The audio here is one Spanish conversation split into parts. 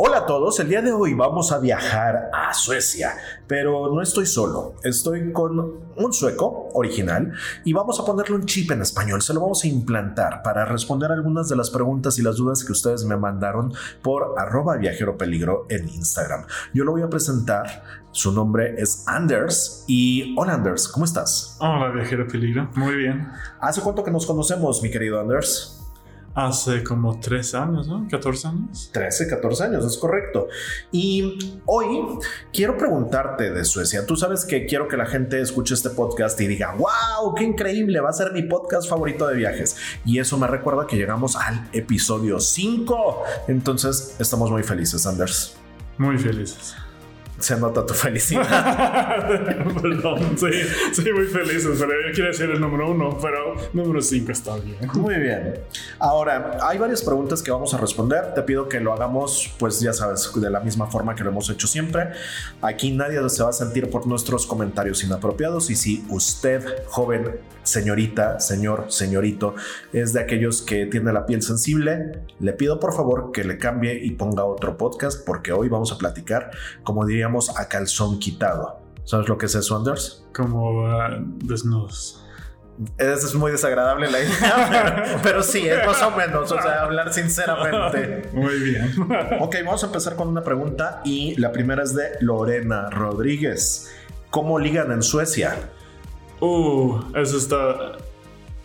Hola a todos, el día de hoy vamos a viajar a Suecia, pero no estoy solo, estoy con un sueco original y vamos a ponerle un chip en español, se lo vamos a implantar para responder algunas de las preguntas y las dudas que ustedes me mandaron por arroba viajero peligro en Instagram. Yo lo voy a presentar, su nombre es Anders y hola Anders, ¿cómo estás? Hola viajero peligro, muy bien. ¿Hace cuánto que nos conocemos, mi querido Anders? Hace como tres años, ¿no? 14 años. 13, 14 años, es correcto. Y hoy quiero preguntarte de Suecia. Tú sabes que quiero que la gente escuche este podcast y diga, wow, qué increíble, va a ser mi podcast favorito de viajes. Y eso me recuerda que llegamos al episodio 5. Entonces, estamos muy felices, Anders. Muy felices se nota tu felicidad. Perdón, sí, sí, muy feliz, pero yo quiero decir el número uno, pero número cinco está bien. Muy bien. Ahora, hay varias preguntas que vamos a responder. Te pido que lo hagamos, pues ya sabes, de la misma forma que lo hemos hecho siempre. Aquí nadie se va a sentir por nuestros comentarios inapropiados y si usted, joven, señorita, señor, señorito, es de aquellos que tiene la piel sensible, le pido por favor que le cambie y ponga otro podcast porque hoy vamos a platicar, como diría a calzón quitado. ¿Sabes lo que es eso, Anders? Como uh, desnudos. Es muy desagradable la idea, pero, sí, es más o menos, o sea, hablar sinceramente. Muy bien. Ok, vamos a empezar con una pregunta y la primera es de Lorena Rodríguez. ¿Cómo ligan en Suecia? Uh, eso está...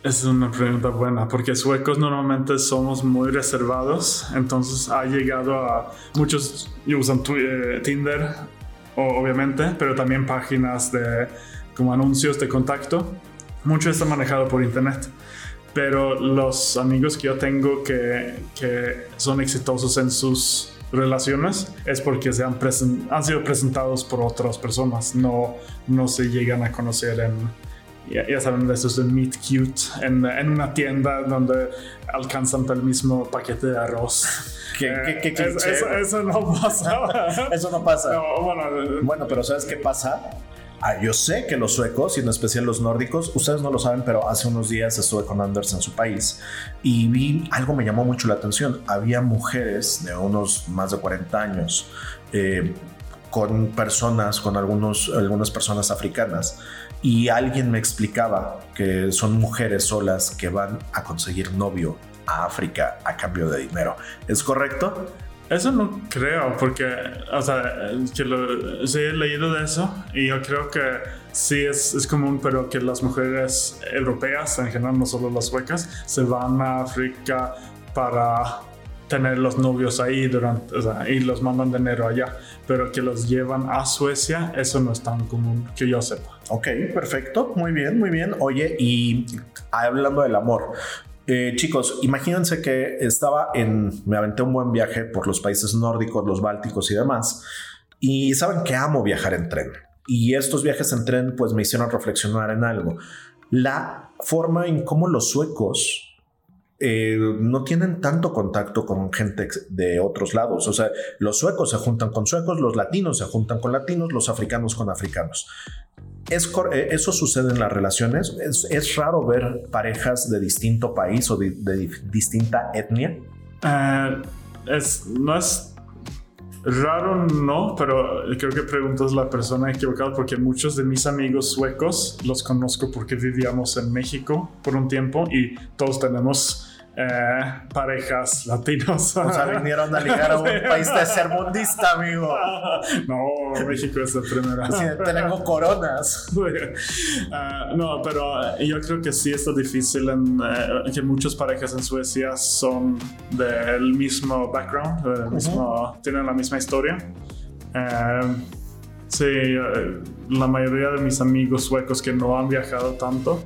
Es una pregunta buena, porque suecos normalmente somos muy reservados, entonces ha llegado a muchos usan eh, Tinder, obviamente, pero también páginas de como anuncios de contacto. Mucho está manejado por internet, pero los amigos que yo tengo que, que son exitosos en sus relaciones es porque se han, han sido presentados por otras personas, no, no se llegan a conocer en ya, saben de esos de Meet Cute en, en, una tienda donde alcanzan el mismo paquete de arroz. ¿Qué, qué, qué, eso, no pasa. eso no pasa. bueno, bueno, pero ¿sabes qué pasa? Ah, yo sé que los suecos, y en especial los nórdicos, ustedes no lo saben, pero hace unos días estuve con Anders en su país y vi algo me llamó mucho la atención. Había mujeres de unos más de 40 años eh, con personas, con algunos, algunas personas africanas y alguien me explicaba que son mujeres solas que van a conseguir novio a África a cambio de dinero. ¿Es correcto? Eso no creo, porque, o sea, que lo, sí he leído de eso y yo creo que sí es, es, común, pero que las mujeres europeas, en general, no solo las suecas, se van a África para tener los novios ahí durante, o sea, y los mandan dinero allá, pero que los llevan a Suecia, eso no es tan común que yo sepa. Ok, perfecto, muy bien, muy bien. Oye, y hablando del amor, eh, chicos, imagínense que estaba en, me aventé un buen viaje por los países nórdicos, los bálticos y demás, y saben que amo viajar en tren. Y estos viajes en tren pues me hicieron reflexionar en algo. La forma en cómo los suecos eh, no tienen tanto contacto con gente de otros lados. O sea, los suecos se juntan con suecos, los latinos se juntan con latinos, los africanos con africanos. ¿Es, eh, ¿Eso sucede en las relaciones? ¿Es, raro ver parejas de distinto país o de, distinta etnia? Eh, es, no es raro, no, pero creo que preguntas la persona equivocada porque muchos de mis amigos suecos los conozco porque vivíamos en México por un tiempo y todos tenemos eh, parejas latinos. O sea, vinieron a ligar a un país tercermundista, amigo. No, México es la primera. Sí, tenemos coronas. Ah, no, pero yo creo que sí está difícil en, eh, que muchas parejas en Suecia son del mismo background, mismo, tienen la misma historia. Eh, sí, la mayoría de mis amigos suecos que no han viajado tanto,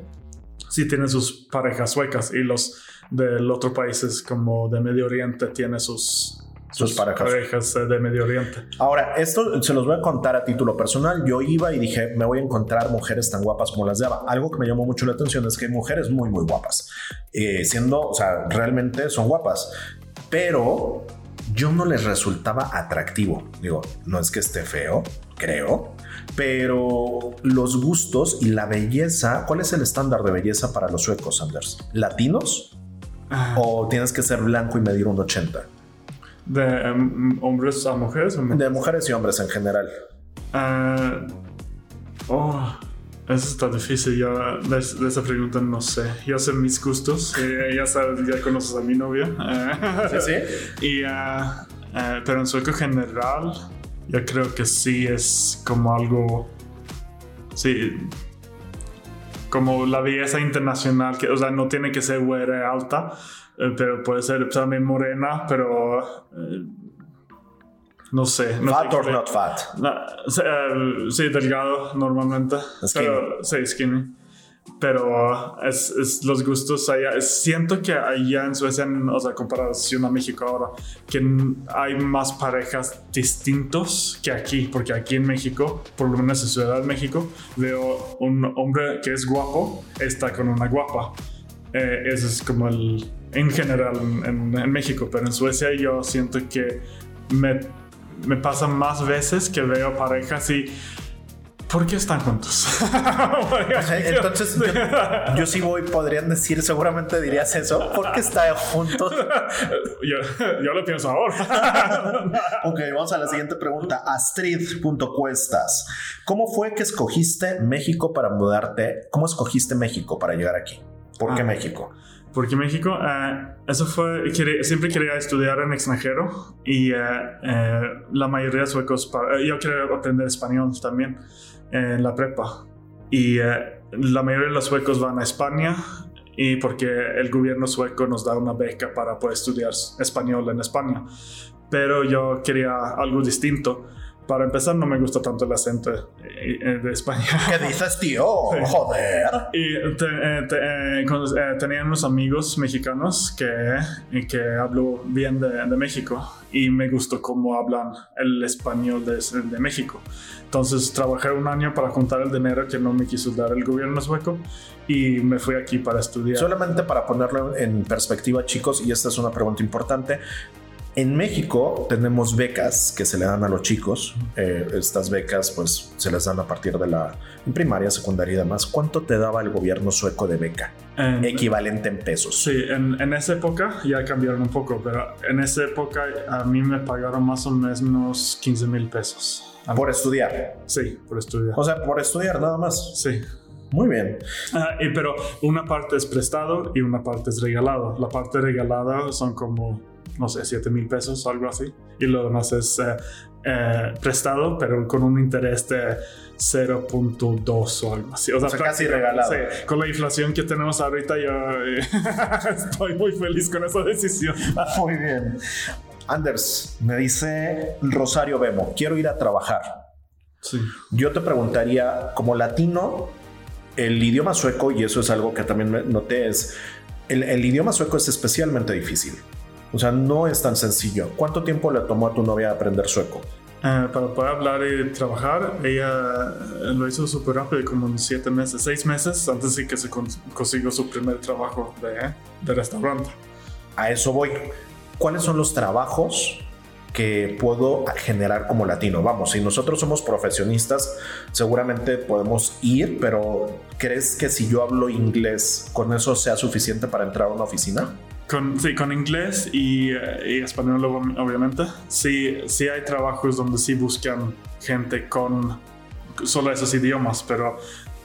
sí tienen sus parejas suecas y los del otro países como de Medio Oriente tiene sus, sus, parejas. de Medio Oriente. Ahora, esto se los voy a contar a título personal. Yo iba y dije, me voy a encontrar mujeres tan guapas como las de Ava. Algo que me llamó mucho la atención es que hay mujeres muy, muy guapas. Eh, siendo, o sea, realmente son guapas. Pero yo no les resultaba atractivo. Digo, no es que esté feo, creo, pero los gustos y la belleza, ¿cuál es el estándar de belleza para los suecos, Anders? ¿Latinos? ¿O tienes que ser blanco y medir un 80? ¿De em, hombres a mujeres? De mujeres y hombres en general. Uh, oh, eso está difícil. Yo de, esa pregunta no sé. Yo sé mis gustos. Eh, ya sabes, ya conoces a mi novia. sí, sí. Y, uh, uh, pero en sueco general, yo creo que sí es como algo. Sí. Como la belleza internacional, que, o sea, no tiene que ser güera alta, eh, pero puede ser también morena, pero eh, no sé. No fat or not fat. Eh, sí, delgado normalmente. Skinny. Pero, sí, skinny. Pero es, es, los gustos allá. Siento que allá en Suecia, o sea, comparación a México ahora, que hay más parejas distintos que aquí. Porque aquí en México, por lo menos en Ciudad de México, veo un hombre que es guapo, está con una guapa. Eh, ese es como el, en general en, en, México, pero en Suecia yo siento que me, me pasa más veces que veo parejas y ¿Por qué están juntos? Entonces, yo, sí voy, podrían decir, seguramente dirías eso. ¿Por qué están juntos? yo, yo, lo pienso ahora. ok, vamos a la siguiente pregunta. Astrid.cuestas. ¿Cómo fue que escogiste México para mudarte? ¿Cómo escogiste México para llegar aquí? ¿Por qué ah. México? Porque México, eh, eso fue, siempre quería estudiar en extranjero y eh, eh, la mayoría de suecos, yo quería aprender español también en la prepa. Y la mayoría de los suecos van a España y porque el gobierno sueco nos da una beca para poder estudiar español en España. Pero yo quería algo distinto para empezar, no me gusta tanto el acento eh, eh, de España. ¿Qué dices, tío? Joder. Y eh, tenía unos amigos mexicanos que, que hablo bien de, de, México y me gustó cómo hablan el español de, de, México. Entonces trabajé un año para juntar el dinero que no me quiso dar el gobierno sueco y me fui aquí para estudiar. Solamente para ponerlo en perspectiva, chicos, y esta es una pregunta importante. En México tenemos becas que se le dan a los chicos. Eh, estas becas pues se les dan a partir de la primaria, secundaria y demás. ¿Cuánto te daba el gobierno sueco de beca? Equivalente en pesos. Sí, en, en, esa época ya cambiaron un poco, pero en esa época a mí me pagaron más o menos 15 mil pesos. ¿Por estudiar? Sí, por estudiar. O sea, por estudiar nada más. Sí. Muy bien. y, pero una parte es prestado y una parte es regalado. La parte regalada son como no sé, 7 mil pesos o algo así. Y lo demás es eh, eh, prestado, pero con un interés de 0.2 o algo así. O sea, casi regalado. Sí, con la inflación que tenemos ahorita, yo eh, estoy muy feliz con esa decisión. muy bien. Anders, me dice Rosario Bemo, quiero ir a trabajar. Sí. Yo te preguntaría, como latino, el idioma sueco, y eso es algo que también noté, es el, el idioma sueco es especialmente difícil. O sea, no es tan sencillo. ¿Cuánto tiempo le tomó a tu novia aprender sueco? Eh, para poder hablar y trabajar, ella lo hizo súper rápido, como en siete meses, seis meses antes de que se consiguió su primer trabajo de, de restaurante. A eso voy. ¿Cuáles son los trabajos que puedo generar como latino. Vamos, si nosotros somos profesionistas, seguramente podemos ir, pero ¿crees que si yo hablo inglés, con eso sea suficiente para entrar a una oficina? Con, sí, con inglés y, eh, español obviamente. Sí, sí hay trabajos donde sí buscan gente con solo esos idiomas, pero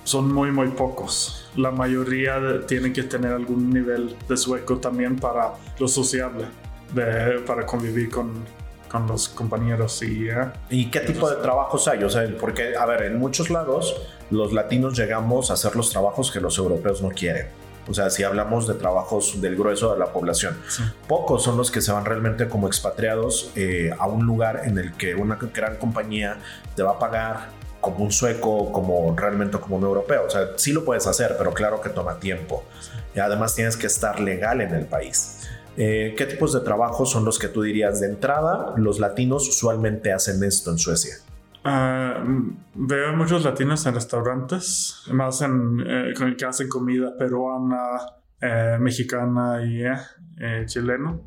son muy, muy pocos. La mayoría tiene que tener algún nivel de sueco también para lo sociable, para convivir con, con los compañeros y... Eh, ¿Y qué tipo de trabajos hay? O sea, porque, a ver, en muchos lados los latinos llegamos a hacer los trabajos que los europeos no quieren. O sea, si hablamos de trabajos del grueso de la población, pocos son los que se van realmente como expatriados eh, a un lugar en el que una gran compañía te va a pagar como un sueco, como realmente como un europeo. O sea, sí lo puedes hacer, pero claro que toma tiempo. Y además tienes que estar legal en el país. Eh, ¿Qué tipos de trabajos son los que tú dirías de entrada? Los latinos usualmente hacen esto en Suecia. Ah, veo muchos latinos en restaurantes, más en eh, que hacen comida peruana, eh, mexicana y eh, chileno.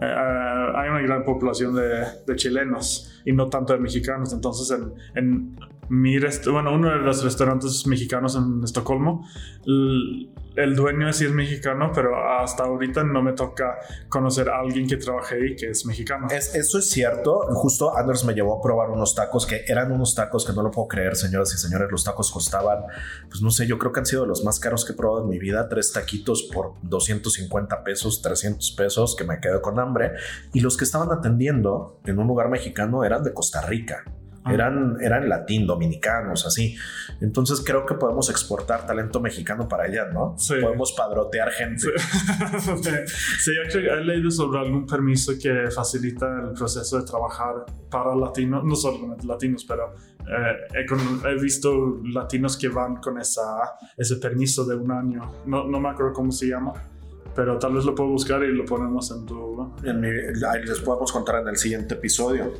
hay una gran población de, chilenos y no tanto de mexicanos, entonces en, mi bueno, uno de los restaurantes mexicanos en Estocolmo, el dueño sí es mexicano, pero hasta ahorita no me toca conocer a alguien que trabaje ahí que es mexicano. Es, eso es cierto. Justo Anders me llevó a probar unos tacos que eran unos tacos que no lo puedo creer, señoras y señores. Los tacos costaban, pues no sé, yo creo que han sido los más caros que he probado en mi vida. Tres taquitos por 250 pesos, 300 pesos, que me quedo con hambre. Y los que estaban atendiendo en un lugar mexicano eran de Costa Rica. Ah. Eran, eran latín, dominicanos, así. Entonces creo que podemos exportar talento mexicano para allá, ¿no? Podemos padrotear gente. Sí, sí he leído sobre algún permiso que facilita el proceso de trabajar para latinos, no solamente latinos, pero eh, he, visto latinos que van con esa, ese permiso de un año. No, no me acuerdo cómo se llama pero tal vez lo puedo buscar y lo ponemos en tu... En ahí les podemos contar en el siguiente episodio.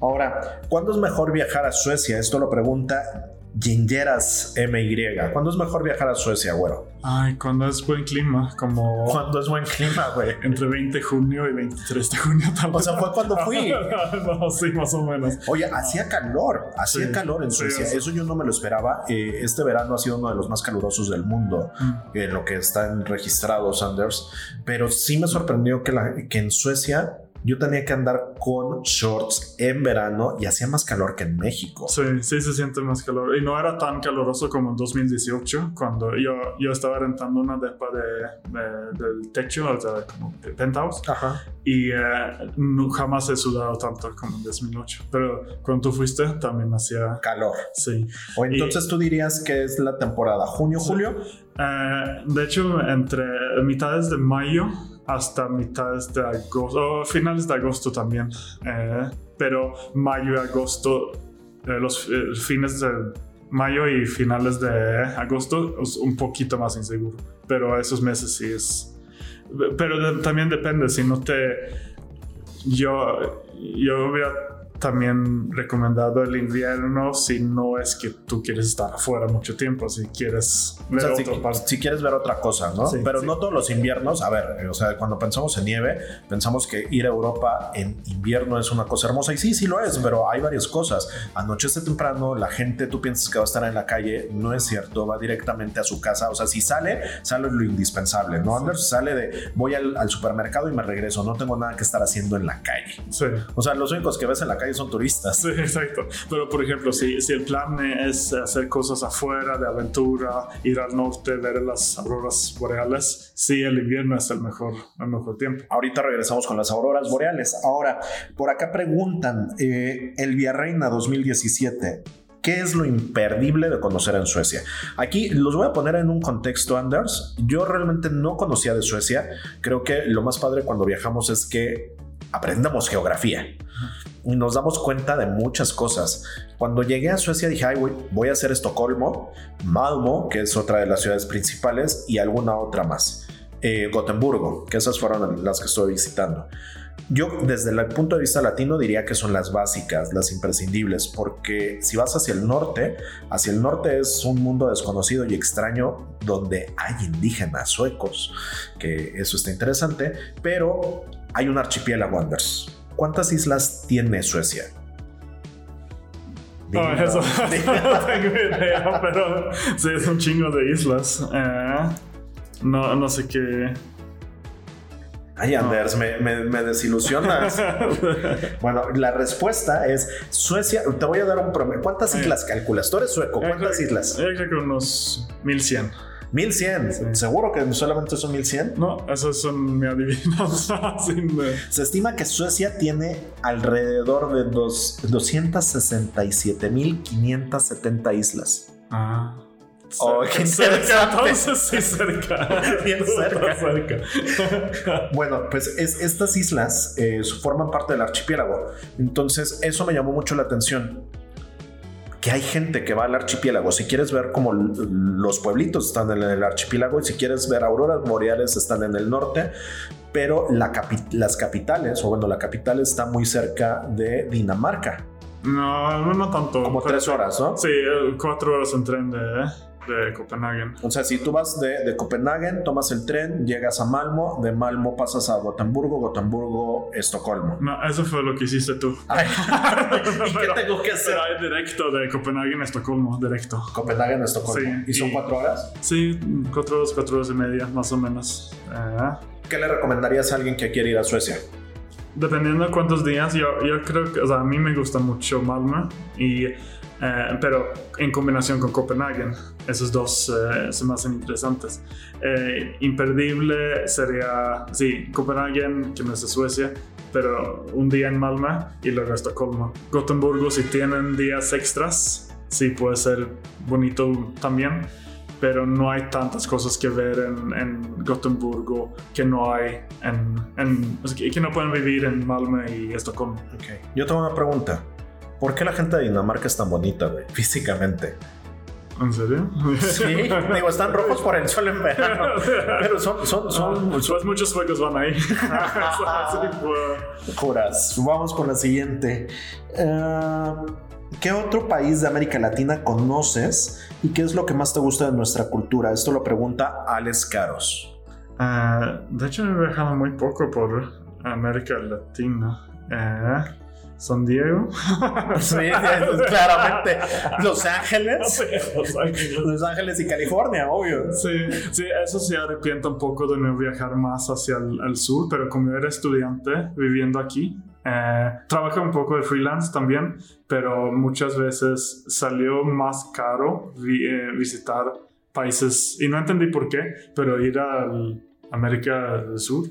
Ahora, ¿cuándo es mejor viajar a Suecia? Esto lo pregunta Gingeras MY. ¿Cuándo es mejor viajar a Suecia, güero? Ay, cuando es buen clima, como... Cuando es buen clima, güey. Entre 20 de junio y 23 de junio, vez. O sea, fue cuando fui. no, sí, más o menos. Oye, hacía calor, hacía calor en Suecia. eso yo no me lo esperaba. Eh, este verano ha sido uno de los más calurosos del mundo, mm. en lo que están registrados, Anders. Pero sí me sorprendió que, la, que en Suecia yo tenía que andar con shorts en verano y hacía más calor que en México. Sí, sí se siente más calor. Y no era tan caluroso como en 2018, cuando yo, yo estaba rentando una depa de, del techo, o sea, como de penthouse. Ajá. Y eh, no, jamás he sudado tanto como en 2008. Pero cuando tú fuiste, también hacía calor. Sí. O entonces tú dirías que es la temporada junio, julio. Eh, de hecho, entre mitades de mayo hasta mitades de agosto, o finales de agosto también. Eh, pero mayo y agosto, eh, los eh, fines de mayo y finales de agosto es un poquito más inseguro. Pero esos meses sí es. Pero también depende, si no te. Yo, yo hubiera también recomendado el invierno si no es que tú quieres estar afuera mucho tiempo, si quieres ver si, quieres ver otra cosa, ¿no? Pero no todos los inviernos, a ver, o sea, cuando pensamos en nieve, pensamos que ir a Europa en invierno es una cosa hermosa y sí, sí lo es, pero hay varias cosas. Anochece temprano, la gente, tú piensas que va a estar en la calle, no es cierto, va directamente a su casa, o sea, si sale, sale lo indispensable, ¿no? Anders sale de voy al, al supermercado y me regreso, no tengo nada que estar haciendo en la calle. Sí. O sea, los únicos que ves en la calle son turistas. Sí, exacto. Pero por ejemplo, si, si el plan es hacer cosas afuera, de aventura, ir al norte, ver las auroras boreales, sí, el invierno es el mejor, el mejor tiempo. Ahorita regresamos con las auroras boreales. Ahora, por acá preguntan, eh, el Villarreina 2017. ¿Qué es lo imperdible de conocer en Suecia? Aquí los voy a poner en un contexto, Anders. Yo realmente no conocía de Suecia. Creo que lo más padre cuando viajamos es que aprendamos geografía nos damos cuenta de muchas cosas. Cuando llegué a Suecia dije, voy a hacer Estocolmo, Malmo, que es otra de las ciudades principales, y alguna otra más. Eh, Gotemburgo, que esas fueron las que estoy visitando. Yo desde el punto de vista latino diría que son las básicas, las imprescindibles, porque si vas hacia el norte, hacia el norte es un mundo desconocido y extraño donde hay indígenas suecos, que eso está interesante, pero hay un archipiélago Anders ¿Cuántas islas tiene Suecia? No, eso no tengo idea, pero sí, es un chingo de islas. Eh, no, no sé qué. Ay, Anders, me, me, desilusionas. bueno, la respuesta es Suecia. Te voy a dar un promedio. ¿Cuántas islas calculas? Tú eres sueco. ¿Cuántas islas? Yo creo que unos 1100. 1100. ¿Seguro que solamente son 1100? No, esas son mi adivinanza. Se estima que Suecia tiene alrededor de 267.570 islas. Ah. Oh, qué cerca, entonces sí, cerca. Bien cerca. bueno, pues estas islas eh, forman parte del archipiélago. Entonces, eso me llamó mucho la atención que hay gente que va al archipiélago. Si quieres ver como los pueblitos están en el archipiélago y si quieres ver auroras boreales están en el norte, pero las capitales, o bueno, la capital está muy cerca de Dinamarca. No, no, tanto. Como tres horas, ¿no? Sí, cuatro horas en tren de... de Copenhague. O sea, si tú vas de, de, Copenhague, tomas el tren, llegas a Malmo, de Malmo pasas a Gotemburgo, Gotemburgo, Estocolmo. No, eso fue lo que hiciste tú. ¿Y qué tengo que hacer? Era directo de Copenhague a Estocolmo, directo. Copenhague a Estocolmo. Sí, ¿Y son cuatro horas? Sí, cuatro horas, cuatro horas y media, más o menos. Eh. ¿Qué le recomendarías a alguien que quiere ir a Suecia? Dependiendo de cuántos días, yo, yo creo que, o sea, a mí me gusta mucho Malmo y eh, pero en combinación con Copenhague, esos dos eh, se me hacen interesantes. Eh, imperdible sería, sí, Copenhague, que no es de Suecia, pero un día en Malmö y luego Estocolmo. Gotemburgo, si tienen días extras, sí puede ser bonito también, pero no hay tantas cosas que ver en, en Gotemburgo que no hay en, en, que no pueden vivir en Malmö y Estocolmo. Okay. Yo tengo una pregunta. ¿Por qué la gente de Dinamarca es tan bonita, güey? Físicamente. ¿En serio? Sí, digo, están rojos por el sol en verano. Pero son. son, son, pues muchos suecos van ahí. Juras. Vamos con la siguiente. Eh, ¿Qué otro país de América Latina conoces y qué es lo que más te gusta de nuestra cultura? Esto lo pregunta Alex Caros. Uh, de hecho, he viajado muy poco por América Latina. Uh, San Diego. Sí, claramente. Los Ángeles. Los Ángeles. y California, obvio. Sí, sí, eso sí arrepiento un poco de no viajar más hacia el, sur, pero como era estudiante viviendo aquí, eh, trabajé un poco de freelance también, pero muchas veces salió más caro eh, visitar países, y no entendí por qué, pero ir a América del Sur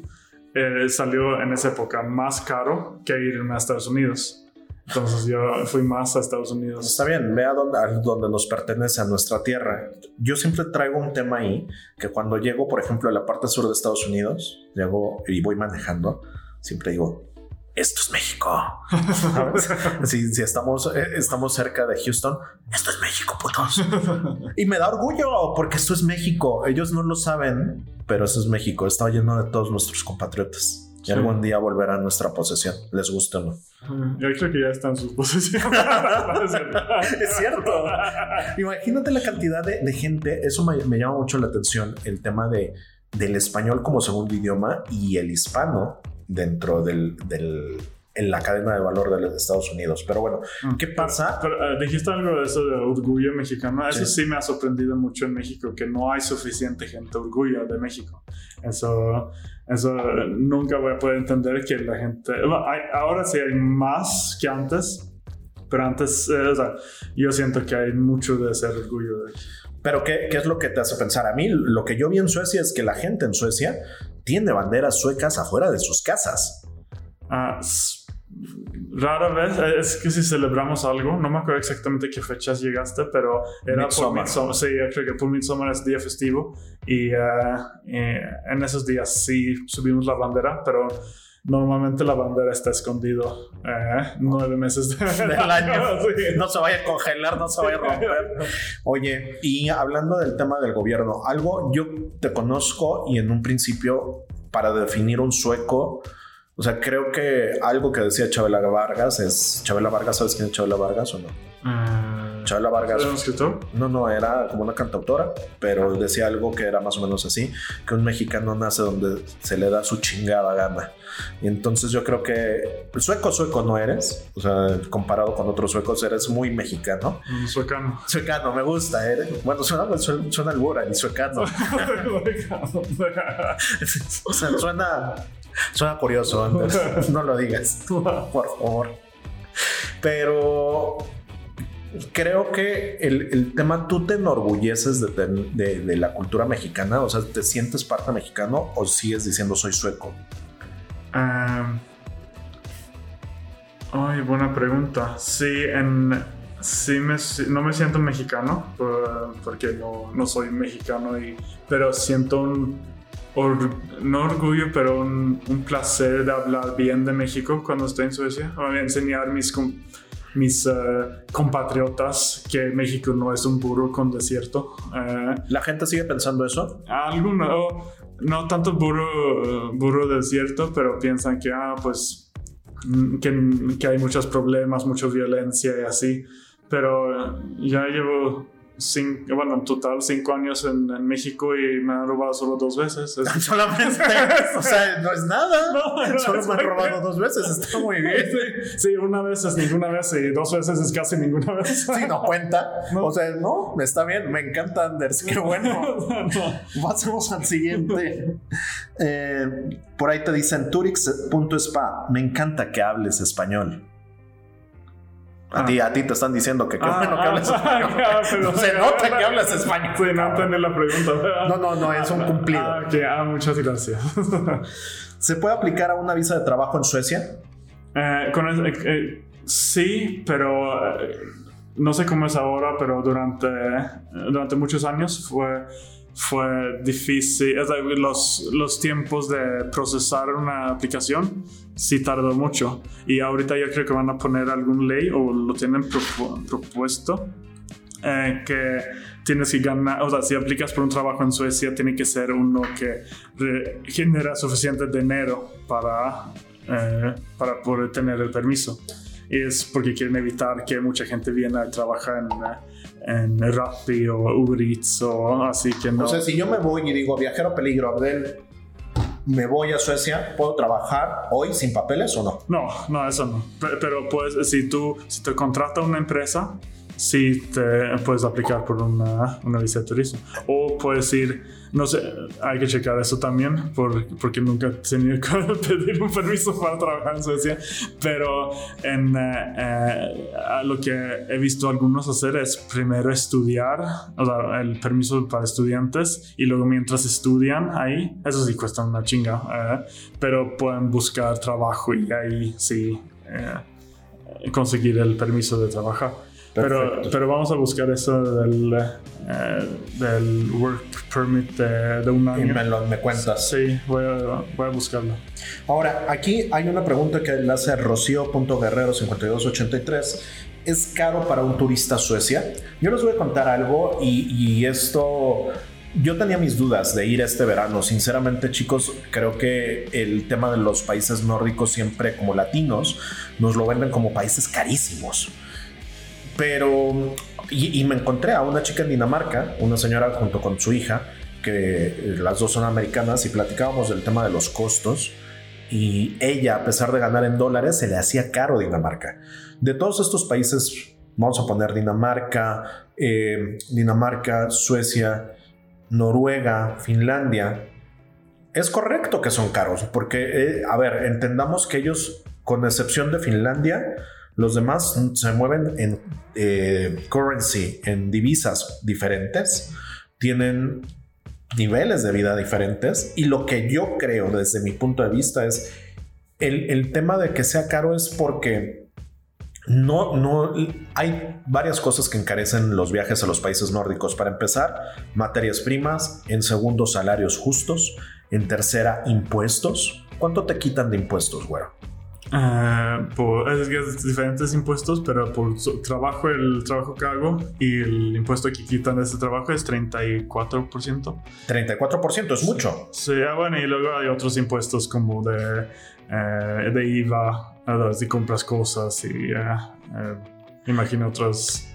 eh, salió en esa época más caro que irme a Estados Unidos. Entonces yo fui más a Estados Unidos. Está bien, ve a donde, a donde, nos pertenece, a nuestra tierra. Yo siempre traigo un tema ahí, que cuando llego, por ejemplo, a la parte sur de Estados Unidos, llego y voy manejando, siempre digo, esto es México. si, si estamos, eh, estamos cerca de Houston, esto es México, putos. y me da orgullo porque esto es México. Ellos no lo saben, pero eso es México. Está lleno de todos nuestros compatriotas. Y algún día volverá a nuestra posesión, les gusta o no. Yo creo que ya está en sus posesiones. es cierto. Imagínate la cantidad de, gente. Eso me, me, llama mucho la atención. El tema de, del español como segundo idioma y el hispano dentro del, del en la cadena de valor de los Estados Unidos. Pero bueno, mm. ¿qué pasa? Pero, eh, dijiste algo de eso de orgullo mexicano. Eso sí. me ha sorprendido mucho en México, que no hay suficiente gente orgullo de México. Eso, eso nunca voy a poder entender que la gente... ahora sí hay más que antes, pero antes, eh, o sea, yo siento que hay mucho de ese orgullo. De... Pero ¿qué, ¿qué es lo que te hace pensar? A mí lo que yo vi en Suecia es que la gente en Suecia tiene banderas suecas afuera de sus casas. Ah, rara vez, eh, es que si celebramos algo, no me acuerdo exactamente qué fechas llegaste, pero era por Midsommar. Sí, creo que por Midsommar es día festivo y, uh, en esos días sí subimos la bandera, pero normalmente la bandera está escondido eh, nueve meses del año. No se vaya a congelar, no se vaya a romper. Oye, y hablando del tema del gobierno, algo yo te conozco y en un principio para definir un sueco, o sea, creo que algo que decía Chabela Vargas es. Chabela Vargas, ¿sabes quién es Chabela Vargas o no? Uh, Chabela Vargas. ¿Era un escritor? No, no, era como una cantautora, pero decía algo que era más o menos así: que un mexicano nace donde se le da su chingada gana. Y entonces yo creo que sueco, sueco no eres. O sea, comparado con otros suecos, eres muy mexicano. Mm, suecano. Suecano, me gusta. Eres, bueno, suena, suena, suena albura, el suecano. o sea, suena Suena curioso, no lo digas, por favor. Pero creo que el, tema, tú te enorgulleces de, la cultura mexicana, o sea, ¿te sientes parte mexicano o sigues diciendo soy sueco? ay, buena pregunta. Sí, en, sí me, no me siento mexicano porque no, no soy mexicano, y, pero siento un no orgullo, pero un, placer de hablar bien de México cuando estoy en Suecia. A enseñar mis, mis eh, compatriotas que México no es un burro con desierto. Eh, ¿La gente sigue pensando eso? Alguno, no tanto burro, burro desierto, pero piensan que, ah, pues, mm, que, que hay muchos problemas, mucha violencia y así. Pero ya llevo cinco, bueno, en total cinco años en, en, México y me han robado solo dos veces. Solamente, o sea, no es nada. No, solo me han robado dos veces, está muy bien. Sí, una vez es ninguna vez y dos veces es casi ninguna vez. Sí, no cuenta. O sea, no, está bien, me encanta Anders, qué bueno. Pasemos al siguiente. Eh, por ahí te dicen Turix.spa, me encanta que hables español. A, ti, a ti te están diciendo que qué ah, bueno que hablas ah, español. se nota que hablas español. Sí, no entendí la pregunta. No, no, no, es un cumplido. Ah, ah muchas gracias. ¿Se puede aplicar a una visa de trabajo en Suecia? Eh, eh, eh, sí, pero no sé cómo es ahora, pero durante, durante muchos años fue fue difícil, los, los tiempos de procesar una aplicación sí tardó mucho y ahorita yo creo que van a poner algún ley o lo tienen propuesto eh, que tienes que ganar, o sea, si aplicas por un trabajo en Suecia tiene que ser uno que genera suficiente dinero para, eh, para poder tener el permiso. Y es porque quieren evitar que mucha gente viene a trabajar en en Rappi o Uber Eats o así que no. O sea, si yo me voy y digo viajero peligro, Abdel, me voy a Suecia, ¿puedo trabajar hoy sin papeles o no? No, no, eso no. Pero, pues, si tú, si te contrata una empresa, sí te puedes aplicar por una, una visa de turismo. O puedes ir no sé, hay que checar eso también porque nunca he tenido que pedir un permiso para trabajar en Suecia. Pero en, eh, eh, lo que he visto algunos hacer es primero estudiar, o sea, el permiso para estudiantes y luego mientras estudian ahí, eso sí cuesta una chinga, eh, pero pueden buscar trabajo y ahí sí conseguir el permiso de trabajar. Pero, pero, vamos a buscar eso del, eh, del work permit de, un año. Y me, lo, me cuentas. Sí, voy a, voy a, buscarlo. Ahora, aquí hay una pregunta que le hace Rocío.guerrero5283. ¿Es caro para un turista Suecia? Yo les voy a contar algo y, y esto yo tenía mis dudas de ir este verano. Sinceramente, chicos, creo que el tema de los países nórdicos siempre como latinos nos lo venden como países carísimos. Pero, y, me encontré a una chica en Dinamarca, una señora junto con su hija, que las dos son americanas y platicábamos del tema de los costos. Y ella, a pesar de ganar en dólares, se le hacía caro Dinamarca. De todos estos países, vamos a poner Dinamarca, eh, Dinamarca, Suecia, Noruega, Finlandia, es correcto que son caros, porque, eh, a ver, entendamos que ellos, con excepción de Finlandia, los demás se mueven en eh, currency, en divisas diferentes, tienen niveles de vida diferentes y lo que yo creo desde mi punto de vista es el, tema de que sea caro es porque no, no hay varias cosas que encarecen los viajes a los países nórdicos. Para empezar, materias primas, en segundo, salarios justos, en tercera, impuestos. ¿Cuánto te quitan de impuestos, güero? Uh, por es, diferentes impuestos, pero por trabajo, el trabajo que hago y el impuesto que quitan de ese trabajo es 34%. 34% es mucho. Sí, ah, bueno, y luego hay otros impuestos como de, uh, de IVA, si compras cosas y uh, imagino otros.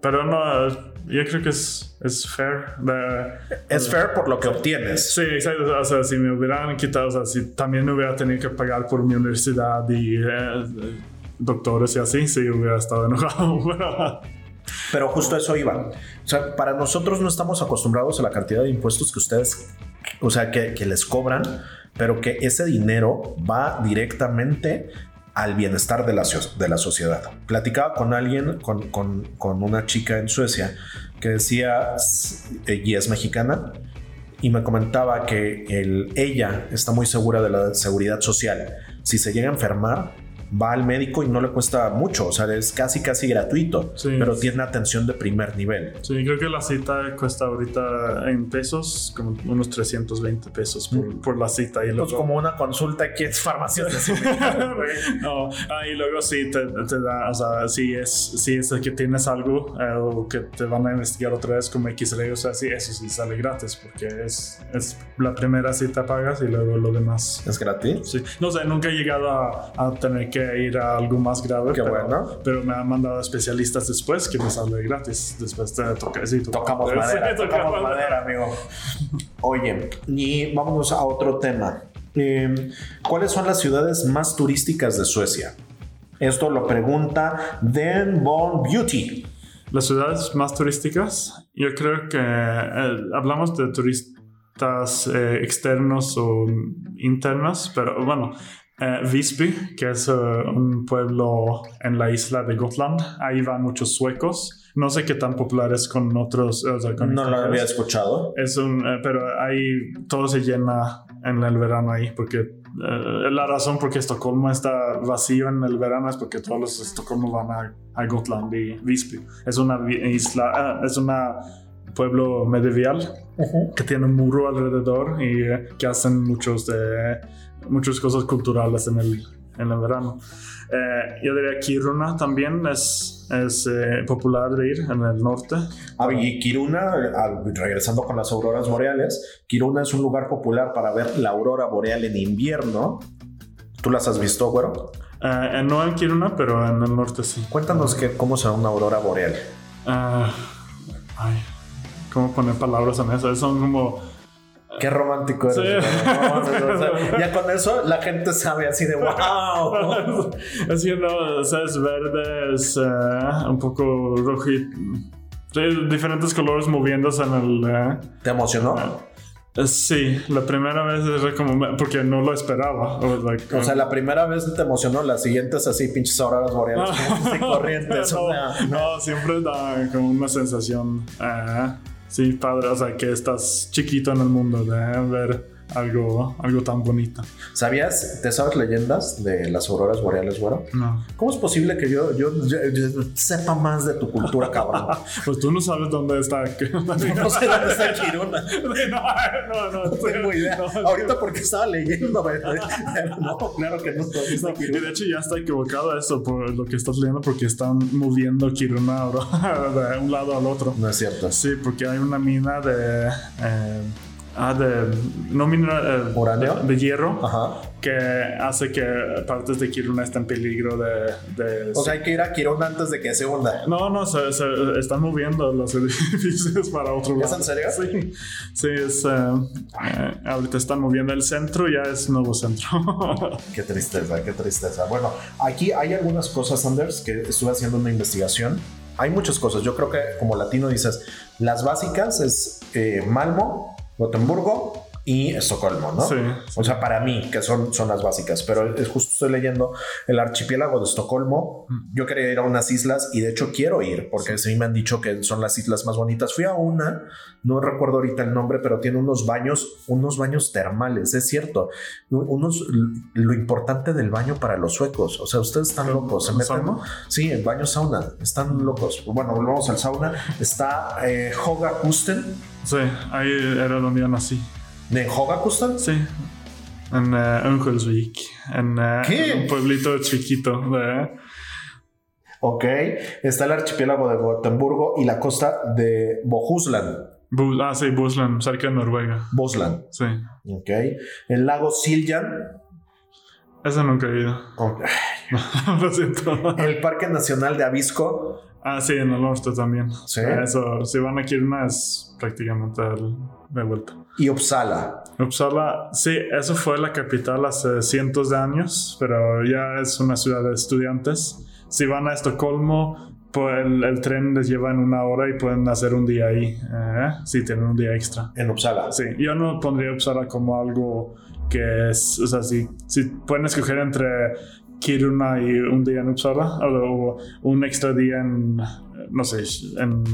Pero no, yo creo que es, es fair. es fair por lo que obtienes. Sí, exacto. O sea, si me hubieran quitado, o sea, si también me hubiera tenido que pagar por mi universidad y eh, doctores y así, sí hubiera estado enojado. Pero justo eso iba. O sea, para nosotros no estamos acostumbrados a la cantidad de impuestos que ustedes, o sea, que, que les cobran, pero que ese dinero va directamente al bienestar de la, de la sociedad. Platicaba con alguien, con, con, una chica en Suecia, que decía, y es mexicana, y me comentaba que el, ella está muy segura de la seguridad social. Si se llega a enfermar, va al médico y no le cuesta mucho, o sea, es casi casi gratuito, pero tiene atención de primer nivel. Sí, creo que la cita cuesta ahorita en pesos como unos 320 pesos por, mm. la cita. Y pues como una consulta aquí en farmacias no, ah, y luego sí te, da, o sea, si es, si es que tienes algo eh, o que te van a investigar otra vez como X-ray, o sea, sí, eso sí sale gratis porque es, es la primera cita pagas y luego lo demás. ¿Es gratis? Sí, no sé, nunca he llegado a, a tener que que ir a algo más grave. Qué pero, bueno. pero me han mandado especialistas después que me sale gratis. Después de tocar. Sí, Tocamos sí, madera, tocamos tocamos madera, amigo. Oye, y vámonos a otro tema. Eh, ¿Cuáles son las ciudades más turísticas de Suecia? Esto lo pregunta Den Von Beauty. Las ciudades más turísticas, yo creo que eh, hablamos de turistas eh, externos o internos, pero bueno, eh, Visby, que es eh, un pueblo en la isla de Gotland, ahí van muchos suecos. No sé qué tan popular es con otros. o sea, con No lo había escuchado. Es un, eh, pero ahí todo se llena en el verano ahí, porque eh, la razón por qué Estocolmo está vacío en el verano es porque todos los de Estocolmo van a, a Gotland y Visby. Es una isla, ah, es una pueblo medieval que tiene un muro alrededor y eh, que hacen muchos de muchas cosas culturales en el, en el verano. Eh, yo diría Kiruna también es, es eh, popular de ir en el norte. Ah, y Kiruna, regresando con las auroras boreales, Kiruna es un lugar popular para ver la aurora boreal en invierno. ¿Tú las has visto, güero? Eh, eh, no en Kiruna, pero en el norte sí. Cuéntanos que, cómo será una aurora boreal. Ah, ay, ¿cómo poner palabras en eso? Son como... Qué romántico eres. Sí. güero. O sea, ya con eso la gente sabe así de wow. es que no, o sea, es verde, es eh, un poco rojo y... sí, diferentes colores moviéndose en el... eh, ¿Te emocionó? eh, sí, la primera vez era como... Porque no lo esperaba. Like, O sea, la primera vez te emocionó, las siguientes así, pinches auroras boreales, así corrientes. no, no, siempre da como una sensación, sí, padre, o sea, que estás chiquito en el mundo de ver algo, algo tan bonito. ¿Sabías, te sabes leyendas de las auroras boreales, güero? No. ¿Cómo es posible que yo, yo, yo- yo sepa más de tu cultura, cabrón? Pues tú no sabes dónde está. No sé dónde está Kiruna. no, no, no, No tengo idea. no, Ahorita porque estaba leyendo. No, claro que no. ¿Dónde está Y Kiruna? de hecho ya está equivocado eso por lo que estás leyendo porque están moviendo Kiruna ahora de un lado al otro. No es cierto. Sí, porque hay una mina de... eh, ah, de... No mina... eh. De, de hierro. Ajá. que hace que partes de Kiruna estén en peligro de... de- O sea, hay que ir a Kiruna antes de que se hunda. no, no, se, se están moviendo los edificios para otro lado. ¿Es en serio? Sí, sí es, eh, eh, ahorita están moviendo el centro, ya es nuevo centro. Qué tristeza, qué tristeza. Bueno, aquí hay algunas cosas, Anders, que estuve haciendo una investigación. Hay muchas cosas. Yo creo que como latino dices, las básicas es eh, Malmo, Gotemburgo y Estocolmo, ¿no? Sí, O sea, para mí, que son, son las básicas, pero es justo estoy leyendo el archipiélago de Estocolmo. Yo quería ir a unas islas y de hecho quiero ir porque sí me han dicho que son las islas más bonitas. Fui a una, no recuerdo ahorita el nombre, pero tiene unos baños, unos baños termales, es cierto. Unos, lo importante del baño para los suecos. O sea, ustedes están locos, se ¿Un meten. sauna? Sí, el baño sauna, están locos. Bueno, volvemos al sauna. Está eh, Hogakusten. sí, ahí era donde yo nací. ¿De Hogakusten? Sí. En uh, Örnsköldsvik, en, ¿Qué? en un pueblito chiquito. De, Ok, está el archipiélago de Gotemburgo y la costa de Bohuslan, Bu- ah, sí, Busland, cerca de Noruega. Bosland. Sí. Ok, el lago Siljan, Ese nunca he ido. ok, Lo siento. el Parque Nacional de Avisco, Ah, sí, en el norte también. Sí. Eso, si van a Kiruna es prácticamente el- de vuelta. y Uppsala. Uppsala, sí, eso fue la capital hace cientos de años, pero ya es una ciudad de estudiantes. Si van a Estocolmo, pues el, el tren les lleva en una hora y pueden hacer un día ahí. Eh, sí, tienen un día extra. En Uppsala. Sí, yo no pondría Uppsala como algo que es, o sea, si, si pueden escoger entre Kiruna y un día en Uppsala o, un extra día en, no sé, en,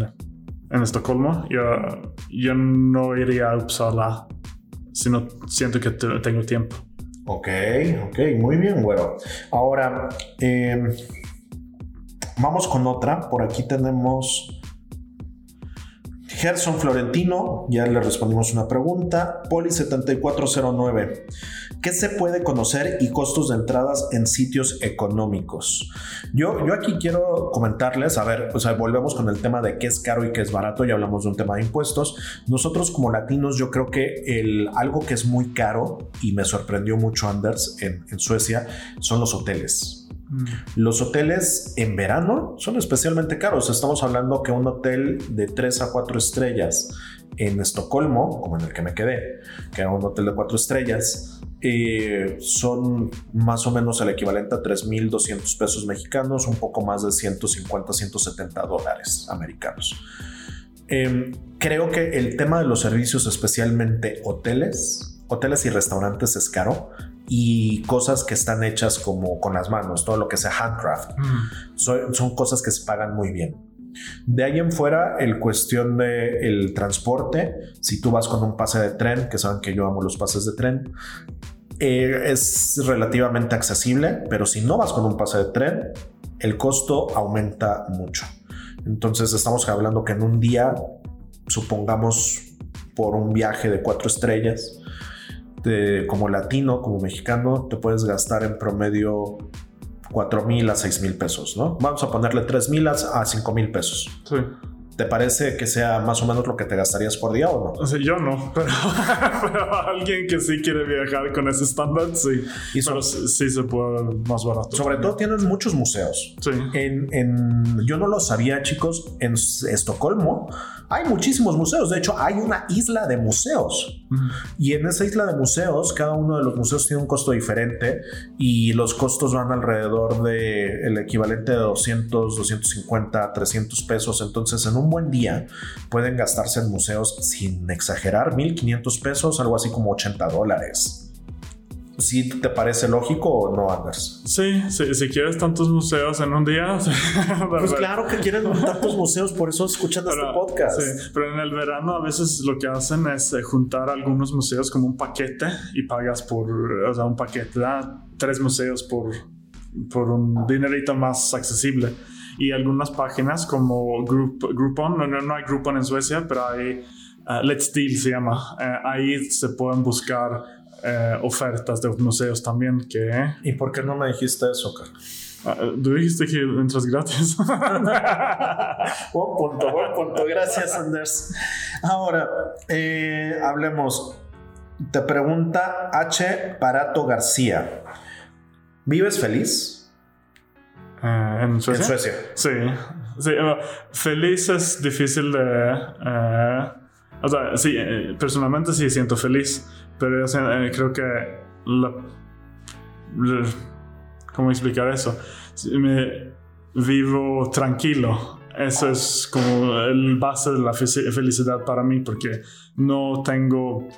en Estocolmo, yo, yo no iría a Uppsala si no siento que te- tengo tiempo. Ok, ok, muy bien, güero. Ahora, eh, vamos con otra. Por aquí tenemos Gerson Florentino, ya le respondimos una pregunta. Poli7409. ¿Qué se puede conocer y costos de entradas en sitios económicos? Yo, yo aquí quiero comentarles, a ver, o sea, volvemos con el tema de qué es caro y qué es barato, ya hablamos de un tema de impuestos. Nosotros como latinos, yo creo que el, algo que es muy caro y me sorprendió mucho, Anders, en, en Suecia, son los hoteles. Mm. Los hoteles en verano son especialmente caros. Estamos hablando que un hotel de 3 a 4 estrellas en Estocolmo, como en el que me quedé, que era un hotel de 4 estrellas, eh, son más o menos el equivalente a 3.200 pesos mexicanos, un poco más de 150, 170 dólares americanos. Em, creo que el tema de los servicios, especialmente hoteles, hoteles y restaurantes es caro y cosas que están hechas como con las manos, todo lo que sea handcraft, mm. son, cosas que se pagan muy bien. De ahí en fuera, el cuestión del transporte, si tú vas con un pase de tren, que saben que yo amo los pases de tren, eh, es relativamente accesible, pero si no vas con un pase de tren, el costo aumenta mucho. Entonces estamos hablando que en un día, supongamos por un viaje de cuatro estrellas, como latino, como mexicano, te puedes gastar en promedio 4 mil a 6 mil pesos, ¿no? Vamos a ponerle 3 mil a 5 mil pesos. Sí. ¿Te parece que sea más o menos lo que te gastarías por día o no? O sea, yo no, pero, alguien que sí quiere viajar con ese estándar, sí. Y pero sí, se puede más barato. Sobre todo tienen muchos museos. Sí. En, en, yo no lo sabía, chicos, en Estocolmo hay muchísimos museos. De hecho, hay una isla de museos. Y en esa isla de museos, cada uno de los museos tiene un costo diferente y los costos van alrededor de el equivalente de 200, 250, 300 pesos. Entonces, en un buen día pueden gastarse en museos sin exagerar 1500 pesos, algo así como 80 dólares. ¿Sí te parece lógico o no, Anders? Sí, si quieres tantos museos en un día. pues claro que quieren tantos museos, por eso escuchan este podcast. Sí, pero en el verano a veces lo que hacen es eh, juntar algunos museos como un paquete y pagas por, o sea, un paquete, da tres museos por, por un dinerito más accesible. Y algunas páginas como Group, Groupon, no, no hay Groupon en Suecia, pero hay uh, Let's Deal se llama. Eh, ahí se pueden buscar eh, ofertas de museos también que... ¿Y por qué no me dijiste eso, Carl? Ah, tú dijiste que entras gratis. buen punto, buen punto. Gracias, Anders. Ahora, eh, hablemos. Te pregunta H. Parato García. ¿Vives feliz? Eh, ¿en, Suecia? Sí. sí feliz es difícil de... o sea, sí, personalmente sí siento feliz pero yo eh, creo que la, ¿Cómo explicar eso? Vivo tranquilo. Eso es como el base de la felicidad para mí porque no tengo,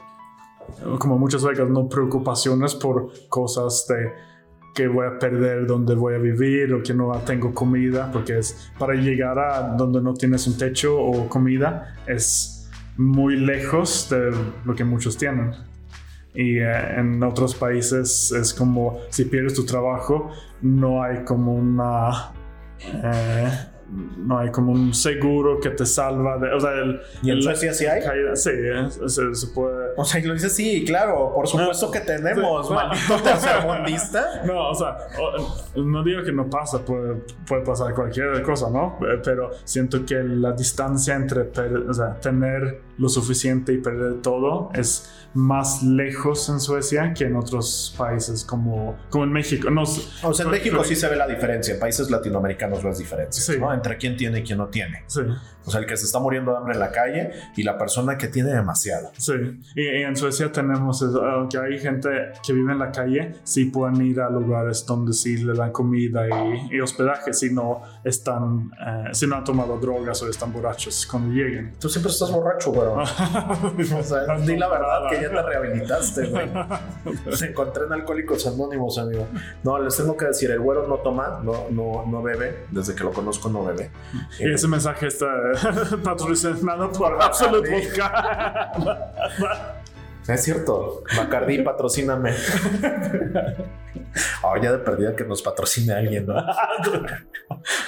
como muchas veces, no preocupaciones por cosas de que voy a perder donde voy a vivir o que no tengo comida, porque es para llegar a donde no tienes un techo o comida es muy lejos de lo que muchos tienen. Y eh, en otros países es como si pierdes tu trabajo, no hay como una... Eh, no hay como un seguro que te salva de. O sea, el, ¿Y en Suecia sí hay? sí, se, se, puede. O sea, y lo dice sí, claro, por supuesto que tenemos, maldito tercermundista. No, o sea, no digo que no pasa, puede, puede pasar cualquier cosa, ¿no? Pero siento que la distancia entre o sea, tener lo suficiente y perder todo es más lejos en Suecia que en otros países como, como en México. No, o sea, en México sí se ve la diferencia, en países latinoamericanos las diferencias, ¿no? Entre quién tiene y quién no tiene. Sí. O sea, el que se está muriendo de hambre en la calle y la persona que tiene demasiado. Sí, y, en Suecia tenemos, aunque hay gente que vive en la calle, sí pueden ir a lugares donde sí le dan comida y, hospedaje si no están, eh, si no han tomado drogas o están borrachos cuando lleguen. Tú siempre estás borracho, güey. o sea, di la verdad que ya te rehabilitaste, güey. Se encontré en Alcohólicos Anónimos, amigo. No, les tengo que decir, el güero no toma, no, no, no bebe, desde que lo conozco no bebe. Y ese mensaje está patrocinado por Absolute Vodka. Es cierto, Bacardi, patrocíname. Oh, ya de perdida que nos patrocine alguien, ¿no?